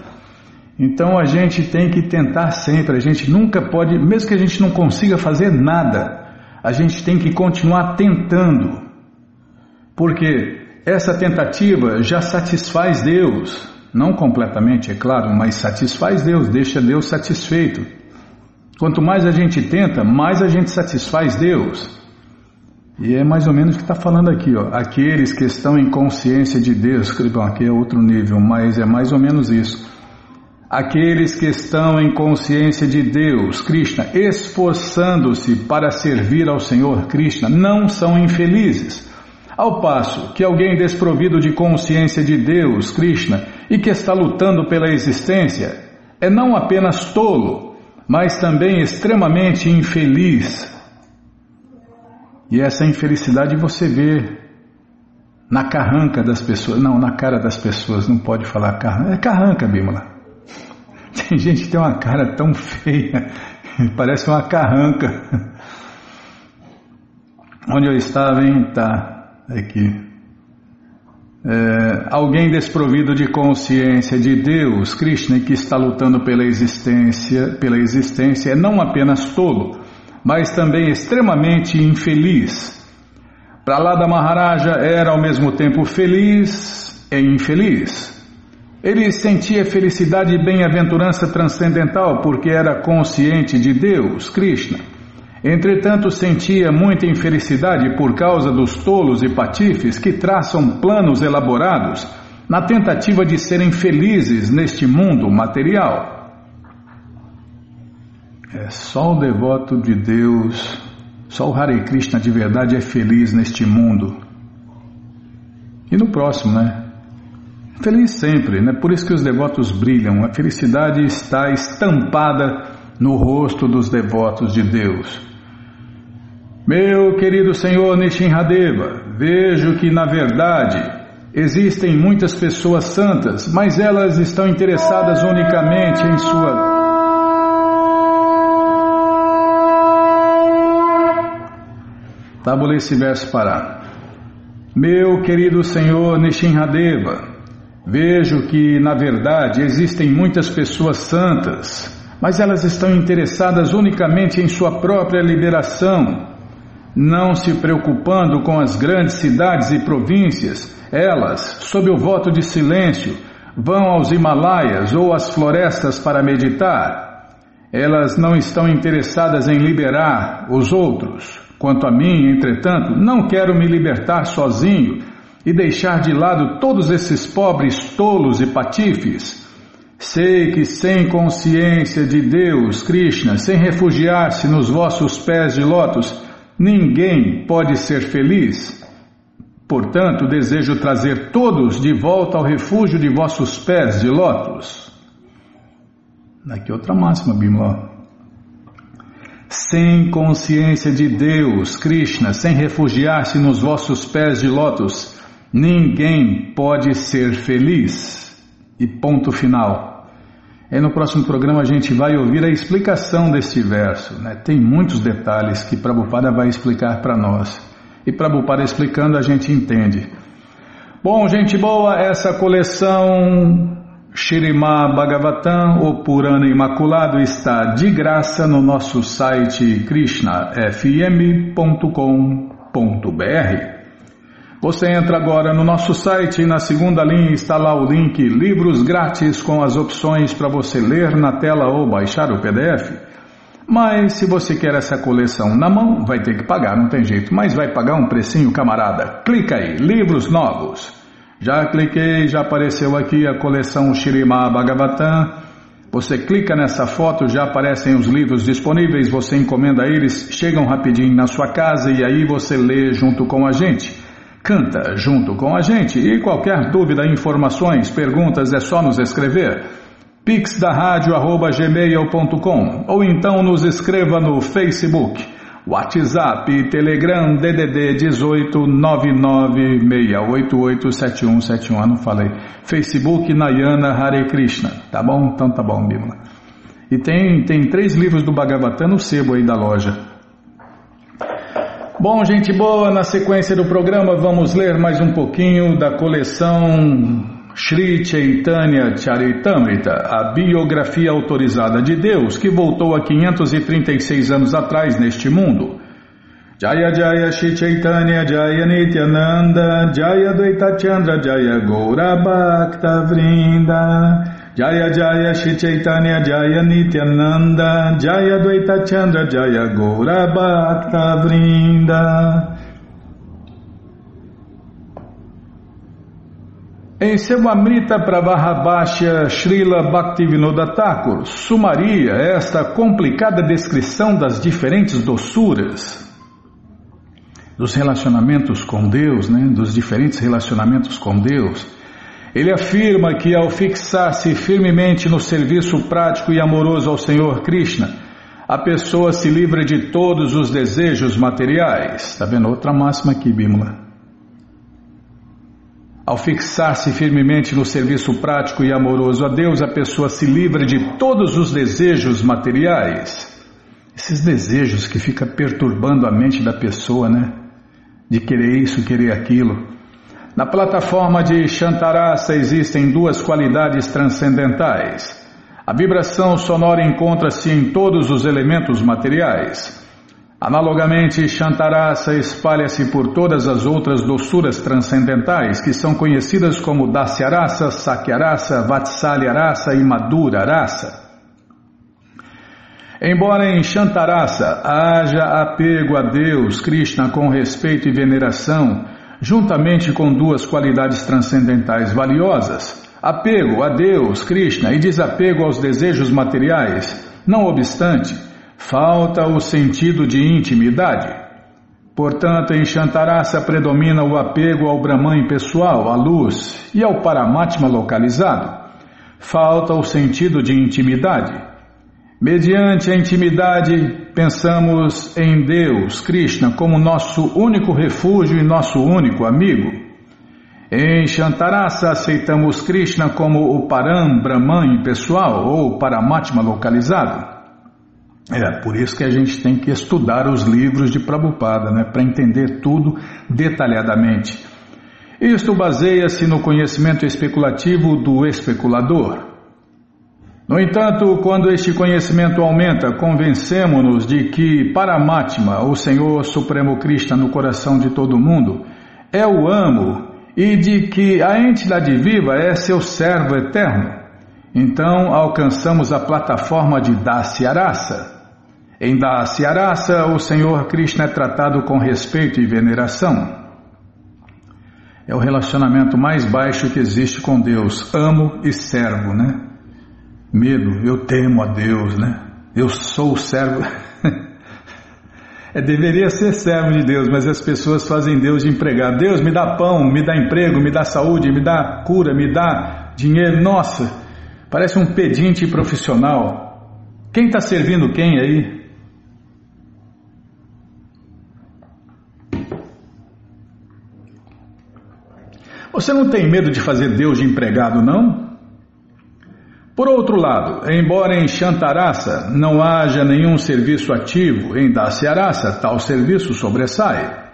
Então a gente tem que tentar sempre, a gente nunca pode, mesmo que a gente não consiga fazer nada, a gente tem que continuar tentando. Porque essa tentativa já satisfaz Deus, não completamente, é claro, mas satisfaz Deus, deixa Deus satisfeito. Quanto mais a gente tenta, mais a gente satisfaz Deus. E é mais ou menos o que está falando aqui, ó. Aqueles que estão em consciência de Deus, bom, aqui é outro nível, mas é mais ou menos isso. Aqueles que estão em consciência de Deus, Krishna, esforçando-se para servir ao Senhor Krishna, não são infelizes. Ao passo que alguém desprovido de consciência de Deus, Krishna, e que está lutando pela existência, é não apenas tolo, mas também extremamente infeliz. E essa infelicidade você vê na carranca das pessoas, não, na cara das pessoas, não pode falar carranca, é carranca, Bímola. Tem gente que tem uma cara tão feia, parece uma carranca. Onde eu estava, hein? Tá, aqui. É, alguém desprovido de consciência de Deus, Krishna, que está lutando pela existência, pela existência, é não apenas tolo, mas também extremamente infeliz. Pralada Maharaja era ao mesmo tempo feliz e infeliz. Ele sentia felicidade e bem-aventurança transcendental porque era consciente de Deus, Krishna. Entretanto, sentia muita infelicidade por causa dos tolos e patifes que traçam planos elaborados na tentativa de serem felizes neste mundo material. É só o devoto de Deus, só o Hare Krishna de verdade é feliz neste mundo. E no próximo, né? Feliz sempre, né? Por isso que os devotos brilham. A felicidade está estampada no rosto dos devotos de Deus. Meu querido Senhor Nishinradeva, vejo que na verdade existem muitas pessoas santas, mas elas estão interessadas unicamente em sua Tabulei esse verso parar. Meu querido Senhor Nishinradeva, Vejo que, na verdade, existem muitas pessoas santas, mas elas estão interessadas unicamente em sua própria liberação, não se preocupando com as grandes cidades e províncias. Elas, sob o voto de silêncio, vão aos Himalaias ou às florestas para meditar. Elas não estão interessadas em liberar os outros. Quanto a mim, entretanto, não quero me libertar sozinho e deixar de lado todos esses pobres tolos e patifes. Sei que sem consciência de Deus, Krishna, sem refugiar-se nos vossos pés de lótus, ninguém pode ser feliz. Portanto, desejo trazer todos de volta ao refúgio de vossos pés de lótus. Aqui outra máxima, Bimla. Sem consciência de Deus, Krishna, sem refugiar-se nos vossos pés de lótus, ninguém pode ser feliz. E ponto final. E no próximo programa a gente vai ouvir a explicação deste verso. Né? Tem muitos detalhes que Prabhupada vai explicar para nós e Prabhupada explicando a gente entende. Bom, gente boa, essa coleção Shirimá Bhagavatam, o Purana Imaculado, está de graça no nosso site krishnafm.com.br. Você entra agora no nosso site e na segunda linha está lá o link Livros Grátis com as opções para você ler na tela ou baixar o PDF. Mas se você quer essa coleção na mão, vai ter que pagar, não tem jeito. Mas vai pagar um precinho, camarada. Clica aí, livros novos. Já cliquei, já apareceu aqui a coleção Shirima Bhagavatam. Você clica nessa foto, já aparecem os livros disponíveis, você encomenda eles, chegam rapidinho na sua casa e aí você lê junto com a gente. Canta junto com a gente e qualquer dúvida, informações, perguntas é só nos escrever pixdarradio.gmail.com ou então nos escreva no Facebook, WhatsApp, Telegram, DDD 18 996887171, não falei, Facebook Nayana Hare Krishna, tá bom? Então tá bom, Bíblia. E tem, tem três livros do Bhagavatam no sebo aí da loja. Bom, gente boa, na sequência do programa vamos ler mais um pouquinho da coleção Sri Chaitanya Charitamrita, a biografia autorizada de Deus que voltou há 536 anos atrás neste mundo. Jaya Jaya Shri Chaitanya Jaya Nityananda Jaya Dvaita Chandra Jaya Gaura Bhakta Vrinda Jaya Jaya Shri Chaitanya Jaya Nityananda Jaya Dvaita Chandra Jaya Gaura Bhakta Vrinda Em seu Amrita Pravahabhashya Srila Bhaktivinoda Thakur sumaria esta complicada descrição das diferentes doçuras dos relacionamentos com Deus, né, dos diferentes relacionamentos com Deus. Ele afirma que ao fixar-se firmemente no serviço prático e amoroso ao Senhor Krishna, a pessoa se livra de todos os desejos materiais. Está vendo outra máxima aqui, Bimala? Ao fixar-se firmemente no serviço prático e amoroso a Deus, a pessoa se livra de todos os desejos materiais. Esses desejos que ficam perturbando a mente da pessoa, né? De querer isso, querer aquilo. Na plataforma de Shantarasa existem duas qualidades transcendentais. A vibração sonora encontra-se em todos os elementos materiais. Analogamente, Shantarasa espalha-se por todas as outras doçuras transcendentais que são conhecidas como Dasyarasa, Sakyarasa, Vatsalyarasa e Madhurarasa. Embora em Shantarasa haja apego a Deus, Krishna, com respeito e veneração, juntamente com duas qualidades transcendentais valiosas, apego a Deus, Krishna e desapego aos desejos materiais, não obstante, Falta o sentido de intimidade. Portanto, em Shantarasa predomina o apego ao Brahman pessoal, à luz, e ao Paramatma localizado. Falta o sentido de intimidade. Mediante a intimidade, pensamos em Deus, Krishna, como nosso único refúgio e nosso único amigo. Em Shantarasa, aceitamos Krishna como o Param Brahman pessoal ou Paramatma localizado. É, por isso que a gente tem que estudar os livros de Prabhupada, né, para entender tudo detalhadamente. Isto baseia-se no conhecimento especulativo do especulador. No entanto, quando este conhecimento aumenta, convencemos-nos de que Paramatma, o Senhor Supremo Krishna no coração de todo mundo, é o amo e de que a entidade viva é seu servo eterno. Então alcançamos a plataforma de Dasyarasa. Em Dasyarasa, o Senhor Krishna é tratado com respeito e veneração. É o relacionamento mais baixo que existe com Deus. Amo e servo, né? Medo, eu temo a Deus, né? Eu sou servo. é, deveria ser servo de Deus, mas as pessoas fazem Deus de empregado. Deus me dá pão, me dá emprego, me dá saúde, me dá cura, me dá dinheiro. Nossa, parece um pedinte profissional. Quem está servindo quem aí? Você não tem medo de fazer Deus de empregado, não? Por outro lado, embora em Shantarasa não haja nenhum serviço ativo, em Dasyarasa tal serviço sobressai.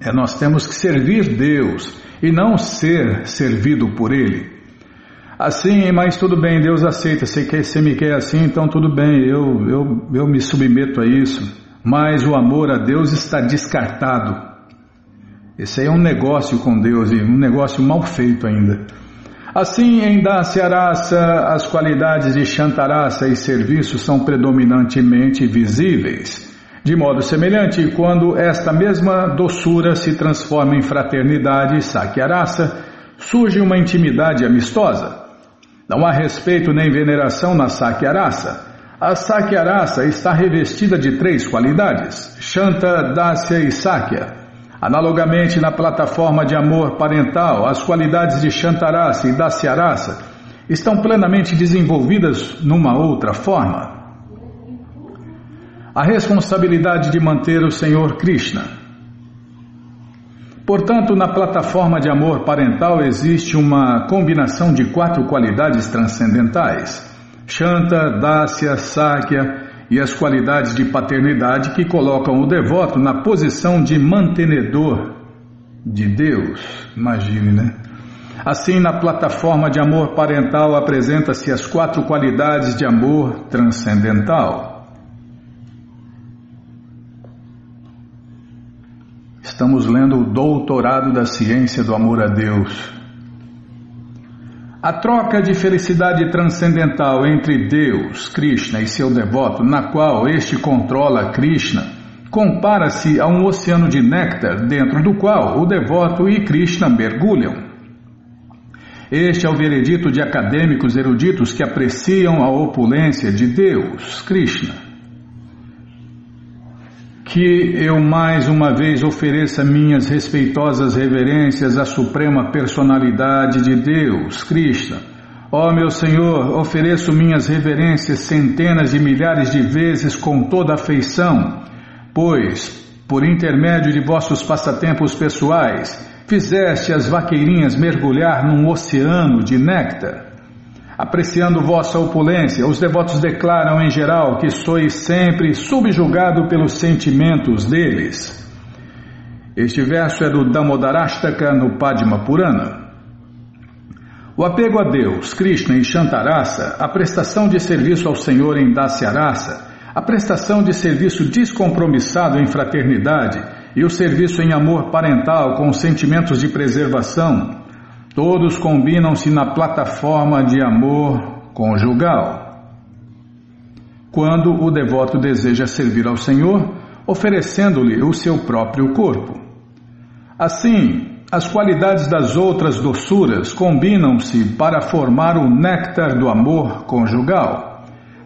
É, nós temos que servir Deus e não ser servido por Ele. Assim, mas tudo bem, Deus aceita. Se você me quer assim, então tudo bem, eu, eu, eu me submeto a isso. Mas o amor a Deus está descartado. Esse aí é um negócio com Deus e um negócio mal feito ainda. Assim, em Dasyarasa, as qualidades de Shantarasa e serviço são predominantemente visíveis. De modo semelhante, quando esta mesma doçura se transforma em fraternidade Sakyarasa, surge uma intimidade amistosa. Não há respeito nem veneração na Sakyarasa. A Sakyarasa está revestida de três qualidades: Shanta, Dasya e Sakya. Analogamente, na plataforma de amor parental, as qualidades de Shantarasa e Dasyarasa estão plenamente desenvolvidas numa outra forma. A responsabilidade de manter o Senhor Krishna. Portanto, na plataforma de amor parental existe uma combinação de quatro qualidades transcendentais: Shanta, Dasya, Sakya e as qualidades de paternidade que colocam o devoto na posição de mantenedor de Deus. Imagine, né? Assim, na plataforma de amor parental apresenta-se as quatro qualidades de amor transcendental. Estamos lendo o Doutorado da Ciência do Amor a Deus, a troca de felicidade transcendental entre Deus, Krishna e seu devoto, na qual este controla Krishna, compara-se a um oceano de néctar dentro do qual o devoto e Krishna mergulham. Este é o veredito de acadêmicos eruditos que apreciam a opulência de Deus, Krishna que eu mais uma vez ofereça minhas respeitosas reverências à suprema personalidade de Deus, Krishna. Ó meu Senhor, ofereço minhas reverências centenas de milhares de vezes com toda afeição, pois, por intermédio de vossos passatempos pessoais, fizeste as vaqueirinhas mergulhar num oceano de néctar. Apreciando vossa opulência, os devotos declaram em geral que sois sempre subjugado pelos sentimentos deles. Este verso é do Damodarastaka no Padma Purana. O apego a Deus, Krishna e Shantarasa, a prestação de serviço ao Senhor em Dasyarasa, a prestação de serviço descompromissado em fraternidade e o serviço em amor parental com sentimentos de preservação Todos combinam-se na plataforma de amor conjugal. Quando o devoto deseja servir ao Senhor, oferecendo-lhe o seu próprio corpo. Assim, as qualidades das outras doçuras combinam-se para formar o néctar do amor conjugal.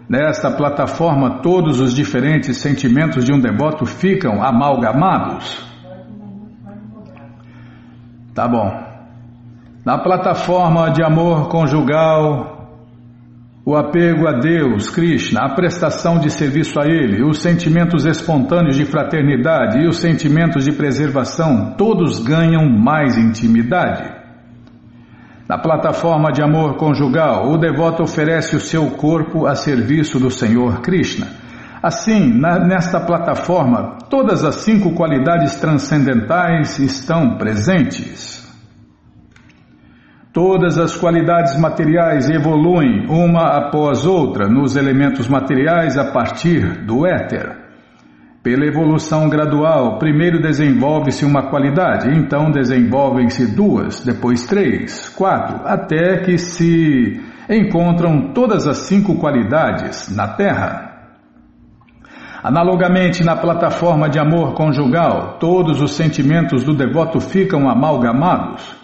Nesta plataforma, todos os diferentes sentimentos de um devoto ficam amalgamados. Tá bom. Na plataforma de amor conjugal, o apego a Deus, Krishna, a prestação de serviço a Ele, os sentimentos espontâneos de fraternidade e os sentimentos de preservação, todos ganham mais intimidade. Na plataforma de amor conjugal, o devoto oferece o seu corpo a serviço do Senhor Krishna. Assim, na, nesta plataforma, todas as cinco qualidades transcendentais estão presentes. Todas as qualidades materiais evoluem uma após outra nos elementos materiais a partir do éter. Pela evolução gradual, primeiro desenvolve-se uma qualidade, então desenvolvem-se duas, depois três, quatro, até que se encontram todas as cinco qualidades na Terra. Analogamente, na plataforma de amor conjugal, todos os sentimentos do devoto ficam amalgamados.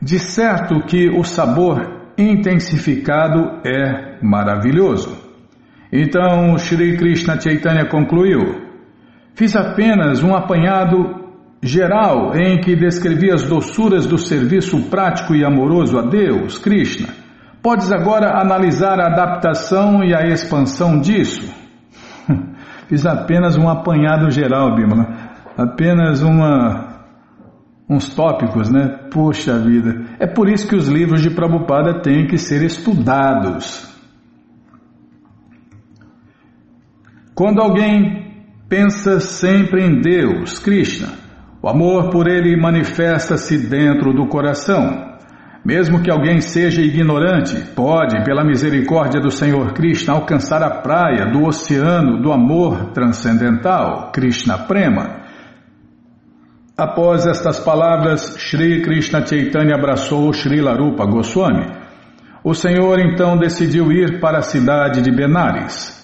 De certo que o sabor intensificado é maravilhoso. Então, Sri Krishna Chaitanya concluiu: Fiz apenas um apanhado geral em que descrevi as doçuras do serviço prático e amoroso a Deus, Krishna. Podes agora analisar a adaptação e a expansão disso. Fiz apenas um apanhado geral, Bimala. Apenas uma, uns tópicos, né? Poxa vida. É por isso que os livros de Prabhupada têm que ser estudados. Quando alguém pensa sempre em Deus, Krishna, o amor por ele manifesta-se dentro do coração. Mesmo que alguém seja ignorante, pode, pela misericórdia do Senhor Krishna, alcançar a praia do oceano do amor transcendental, Krishna Prema. Após estas palavras, Sri Krishna Chaitanya abraçou Sri Larupa Goswami. O Senhor então decidiu ir para a cidade de Benares.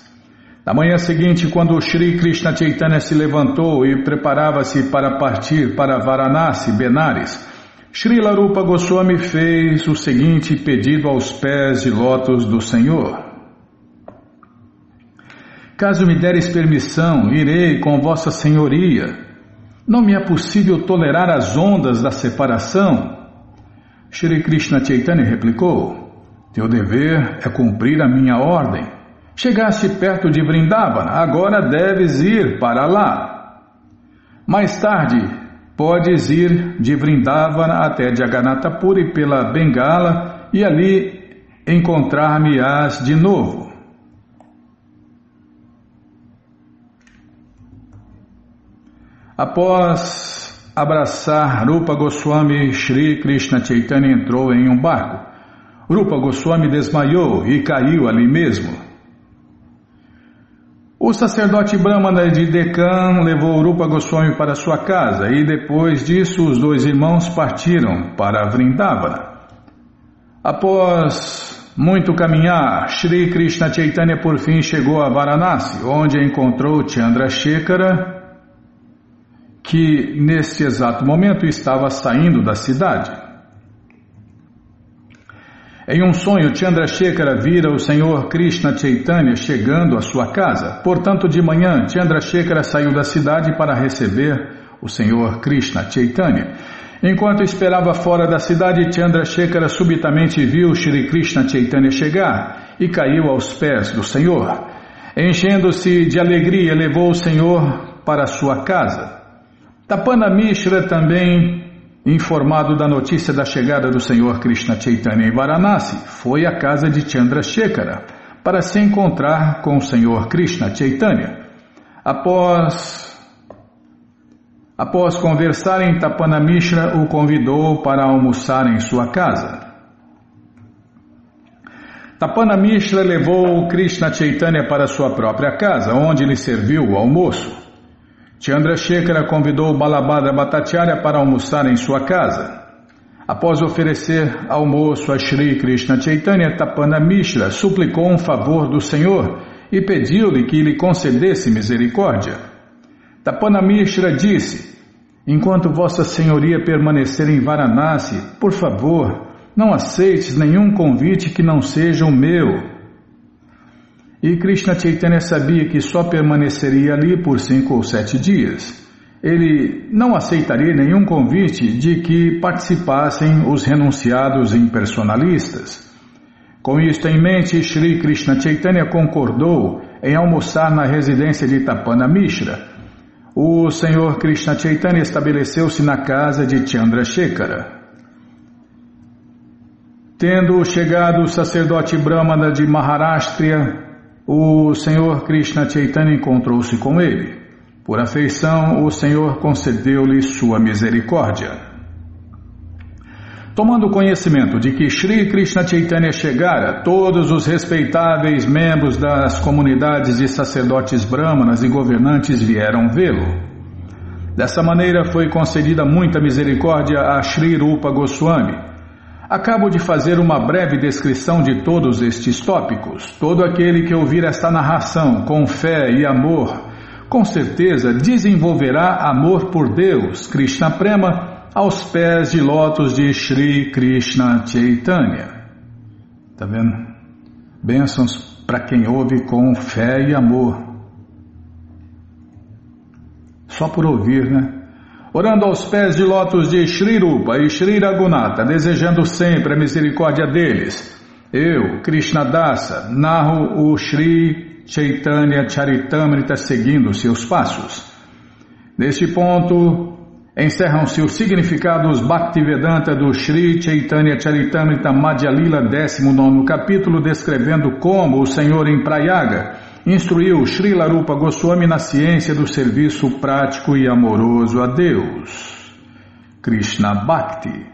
Na manhã seguinte, quando Sri Krishna Chaitanya se levantou e preparava-se para partir para Varanasi, Benares, Srila Rupa Goswami fez o seguinte pedido aos pés de lótus do Senhor. Caso me deres permissão, irei com Vossa Senhoria. Não me é possível tolerar as ondas da separação. Shri Krishna Chaitanya replicou: Teu dever é cumprir a minha ordem. Chegaste perto de Vrindavana, agora deves ir para lá. Mais tarde, Podes ir de Vrindavana até Jagannatha Puri pela Bengala e ali encontrar-me-ás de novo. Após abraçar Rupa Goswami, Sri Krishna Chaitanya entrou em um barco. Rupa Goswami desmaiou e caiu ali mesmo. O sacerdote Brahmana de Deccan levou Rupa Goswami para sua casa e depois disso os dois irmãos partiram para Vrindavana. Após muito caminhar, Sri Krishna Chaitanya por fim chegou a Varanasi, onde encontrou Chandrasekhara, que neste exato momento estava saindo da cidade. Em um sonho, Chandrasekhara vira o Senhor Krishna Chaitanya chegando à sua casa. Portanto, de manhã, Chandrasekhara saiu da cidade para receber o Senhor Krishna Chaitanya. Enquanto esperava fora da cidade, Chandrasekhara subitamente viu Shri Krishna Chaitanya chegar e caiu aos pés do Senhor. Enchendo-se de alegria, levou o Senhor para sua casa. Tapana Mishra também informado da notícia da chegada do Senhor Krishna Chaitanya em Varanasi, foi à casa de Chandrasekhara para se encontrar com o Senhor Krishna Chaitanya. Após Após conversarem, Tapanamishra o convidou para almoçar em sua casa. Tapanamishra levou Krishna Chaitanya para sua própria casa, onde lhe serviu o almoço. Chandrasekhara convidou Balabhadra Bhattacharya para almoçar em sua casa. Após oferecer almoço a Sri Krishna Chaitanya, Tapana Mishra suplicou um favor do Senhor e pediu-lhe que lhe concedesse misericórdia. Tapana Mishra disse: Enquanto Vossa Senhoria permanecer em Varanasi, por favor, não aceites nenhum convite que não seja o meu e Krishna Chaitanya sabia que só permaneceria ali por cinco ou sete dias. Ele não aceitaria nenhum convite de que participassem os renunciados impersonalistas. Com isto em mente, Sri Krishna Chaitanya concordou em almoçar na residência de Tapana Mishra. O Senhor Krishna Chaitanya estabeleceu-se na casa de Chandrasekhara. Tendo chegado o sacerdote Brahmana de Maharashtra, o Senhor Krishna Chaitanya encontrou-se com ele. Por afeição, o Senhor concedeu-lhe sua misericórdia. Tomando conhecimento de que Sri Krishna Chaitanya chegara, todos os respeitáveis membros das comunidades de sacerdotes brahmanas e governantes vieram vê-lo. Dessa maneira foi concedida muita misericórdia a Sri Rupa Goswami, Acabo de fazer uma breve descrição de todos estes tópicos. Todo aquele que ouvir esta narração com fé e amor com certeza desenvolverá amor por Deus, Krishna Prema, aos pés de lótus de Sri Krishna Chaitanya. Tá vendo? Bênçãos para quem ouve com fé e amor. Só por ouvir, né? Orando aos pés de lótus de Sri Rupa e Sri Raghunatha, desejando sempre a misericórdia deles. Eu, Krishna Dasa, narro o Sri Chaitanya Charitamrita seguindo seus passos. Neste ponto, Encerram-se os significados Bhaktivedanta do Sri Chaitanya Charitamrita Madhya Lila 19 capítulo, descrevendo como o Senhor em Prayaga instruiu Sri Larupa Goswami na ciência do serviço prático e amoroso a Deus. Krishna Bhakti,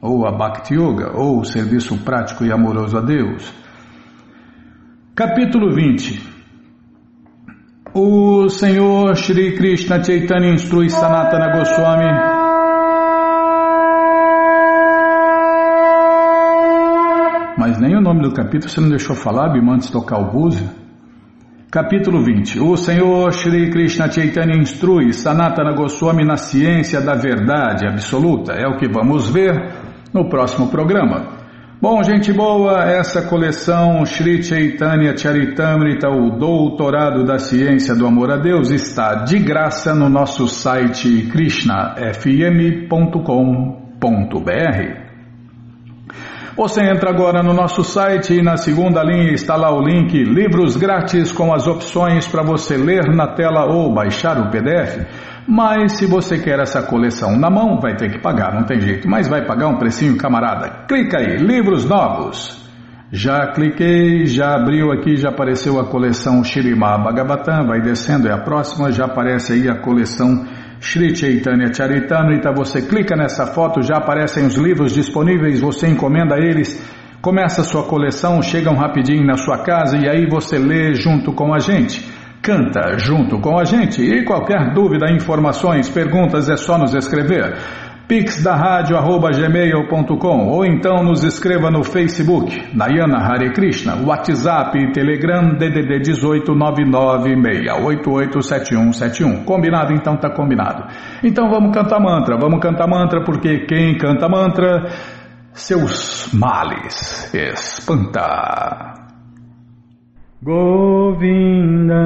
ou a Bhakti Yoga, ou o serviço prático e amoroso a Deus. Capítulo 20 o Senhor Shri Krishna Chaitanya instrui Sanatana Goswami. Mas nem o nome do capítulo você não deixou falar, Bima, antes de tocar o búzio. Capítulo 20. O Senhor Shri Krishna Chaitanya instrui Sanatana Goswami na ciência da verdade absoluta. É o que vamos ver no próximo programa. Bom, gente boa, essa coleção Sri Chaitanya Charitamrita, o Doutorado da Ciência do Amor a Deus, está de graça no nosso site krishnafm.com.br. Você entra agora no nosso site e na segunda linha está lá o link Livros Grátis com as opções para você ler na tela ou baixar o PDF. Mas se você quer essa coleção na mão, vai ter que pagar, não tem jeito. Mas vai pagar um precinho, camarada. Clica aí, livros novos. Já cliquei, já abriu aqui, já apareceu a coleção Shirima Bhagavatam, vai descendo, é a próxima, já aparece aí a coleção Shri Chaitanya Charitamrita. Você clica nessa foto, já aparecem os livros disponíveis, você encomenda eles, começa sua coleção, chegam rapidinho na sua casa e aí você lê junto com a gente. Canta junto com a gente e qualquer dúvida, informações, perguntas é só nos escrever pix da rádio arroba gmail.com ou então nos escreva no Facebook, Nayana Hare Krishna, WhatsApp e Telegram DDD 18 996887171. Combinado? Então tá combinado. Então vamos cantar mantra, vamos cantar mantra porque quem canta mantra, seus males espanta. Govinda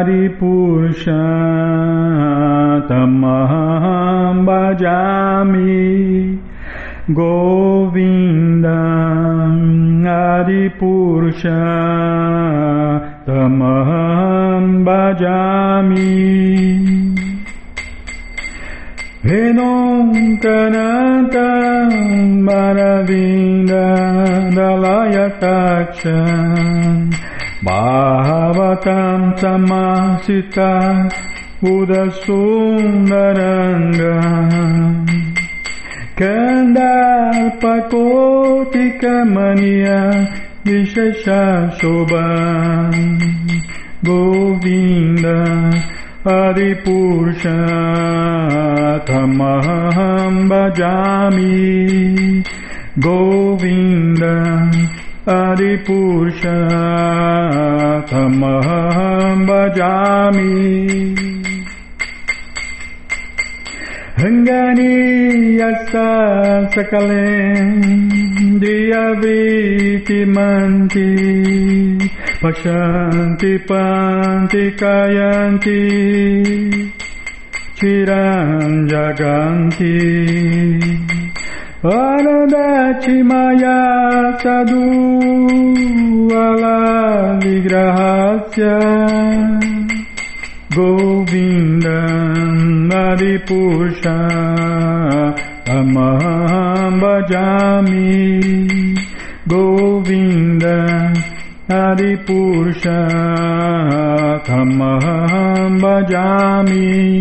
Aripusha Tamaham Bhajami Govinda Aripusha Tamaham Bhajami Venonkananta Maravinda Dalayataksha Bhavatam Samasita Udasundaranga Kandarpakotikamania Vishesha Shobha Govinda Adipurushathamaham bhajami Govinda Adipurushathamaham bhajami Hangani yasa sakalen diyaviti manti Pashanti panti kayanti Chiran jaganti Anandati maya sadhu ala vigrahasya Govinda Maripusha Amaham bhajami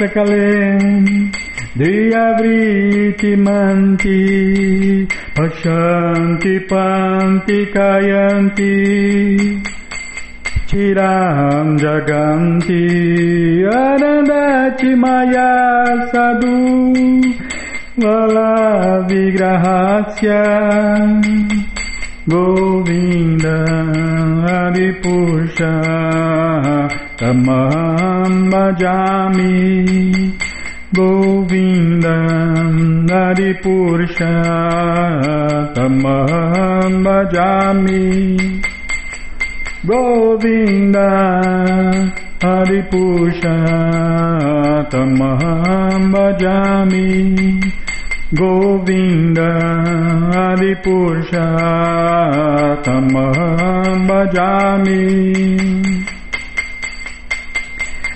Govinda Devriti manti, pashanti panti kayanti, tiram jaganti, anandati maya sadhu, vigrahasya, govinda adipusha, tamam bhajami, Govinda Hari Purushottam Bhajami Govinda Hari Purushottam Bhajami Govinda Hari Purushottam Bhajami Govinda,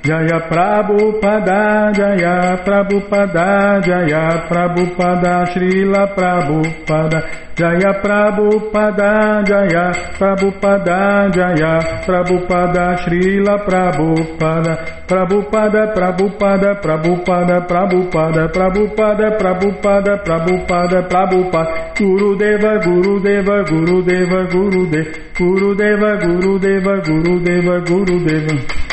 Jaya Prabhupada, Jaya Prabhupada, Jaya Prabhupada, Srila Prabhupada, Jaya Prabhupada, Jaya Prabhupada, Jaya Prabhupada, Srila Prabhupada, Prabhupada, Prabhupada, Prabhupada, Prabhupada, Prabhupada, Prabhupada, Prabhupada, Prabhupada, Guru Deva, Guru Deva, Guru Deva, Guru Deva, Guru Deva, Guru Deva, Guru Deva, Guru Deva.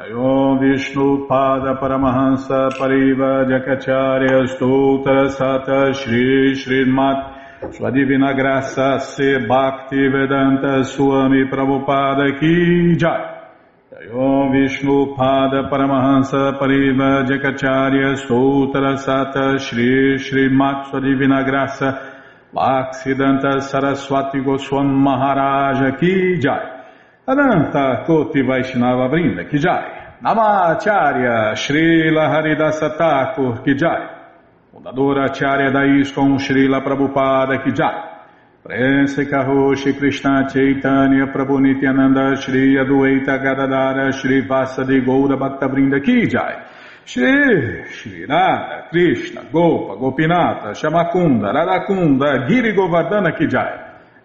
Om Vishnu Pada Paramahansa Pariva Jakacharya Stoutra Sata Shri Srimat Sua Divina Graça Se Bhakti Vedanta Swami Prabhupada Ki Jai. Om Vishnu Pada Paramahansa Pariva Jakacharya Stoutra Sata Shri Srimat Sua Divina Graça Bhaksidanta Saraswati Goswam Maharaja Ki Jai. Ananta Koti Vaishnava Brinda Kijai, Namacharya Srila Haridasa Thakur Kijai, fundadora Acharya da Srila Prabhupada Kijai, Prense Karoshi Krishna Chaitanya Prabhu Nityananda Shri Adueta Gadadara Shri Vasadi Goura Bhakta Brinda Kijai, Shri Shri Radha Krishna Gopa Gopinata Shamakunda Radakunda Giri Govardhana Kijai,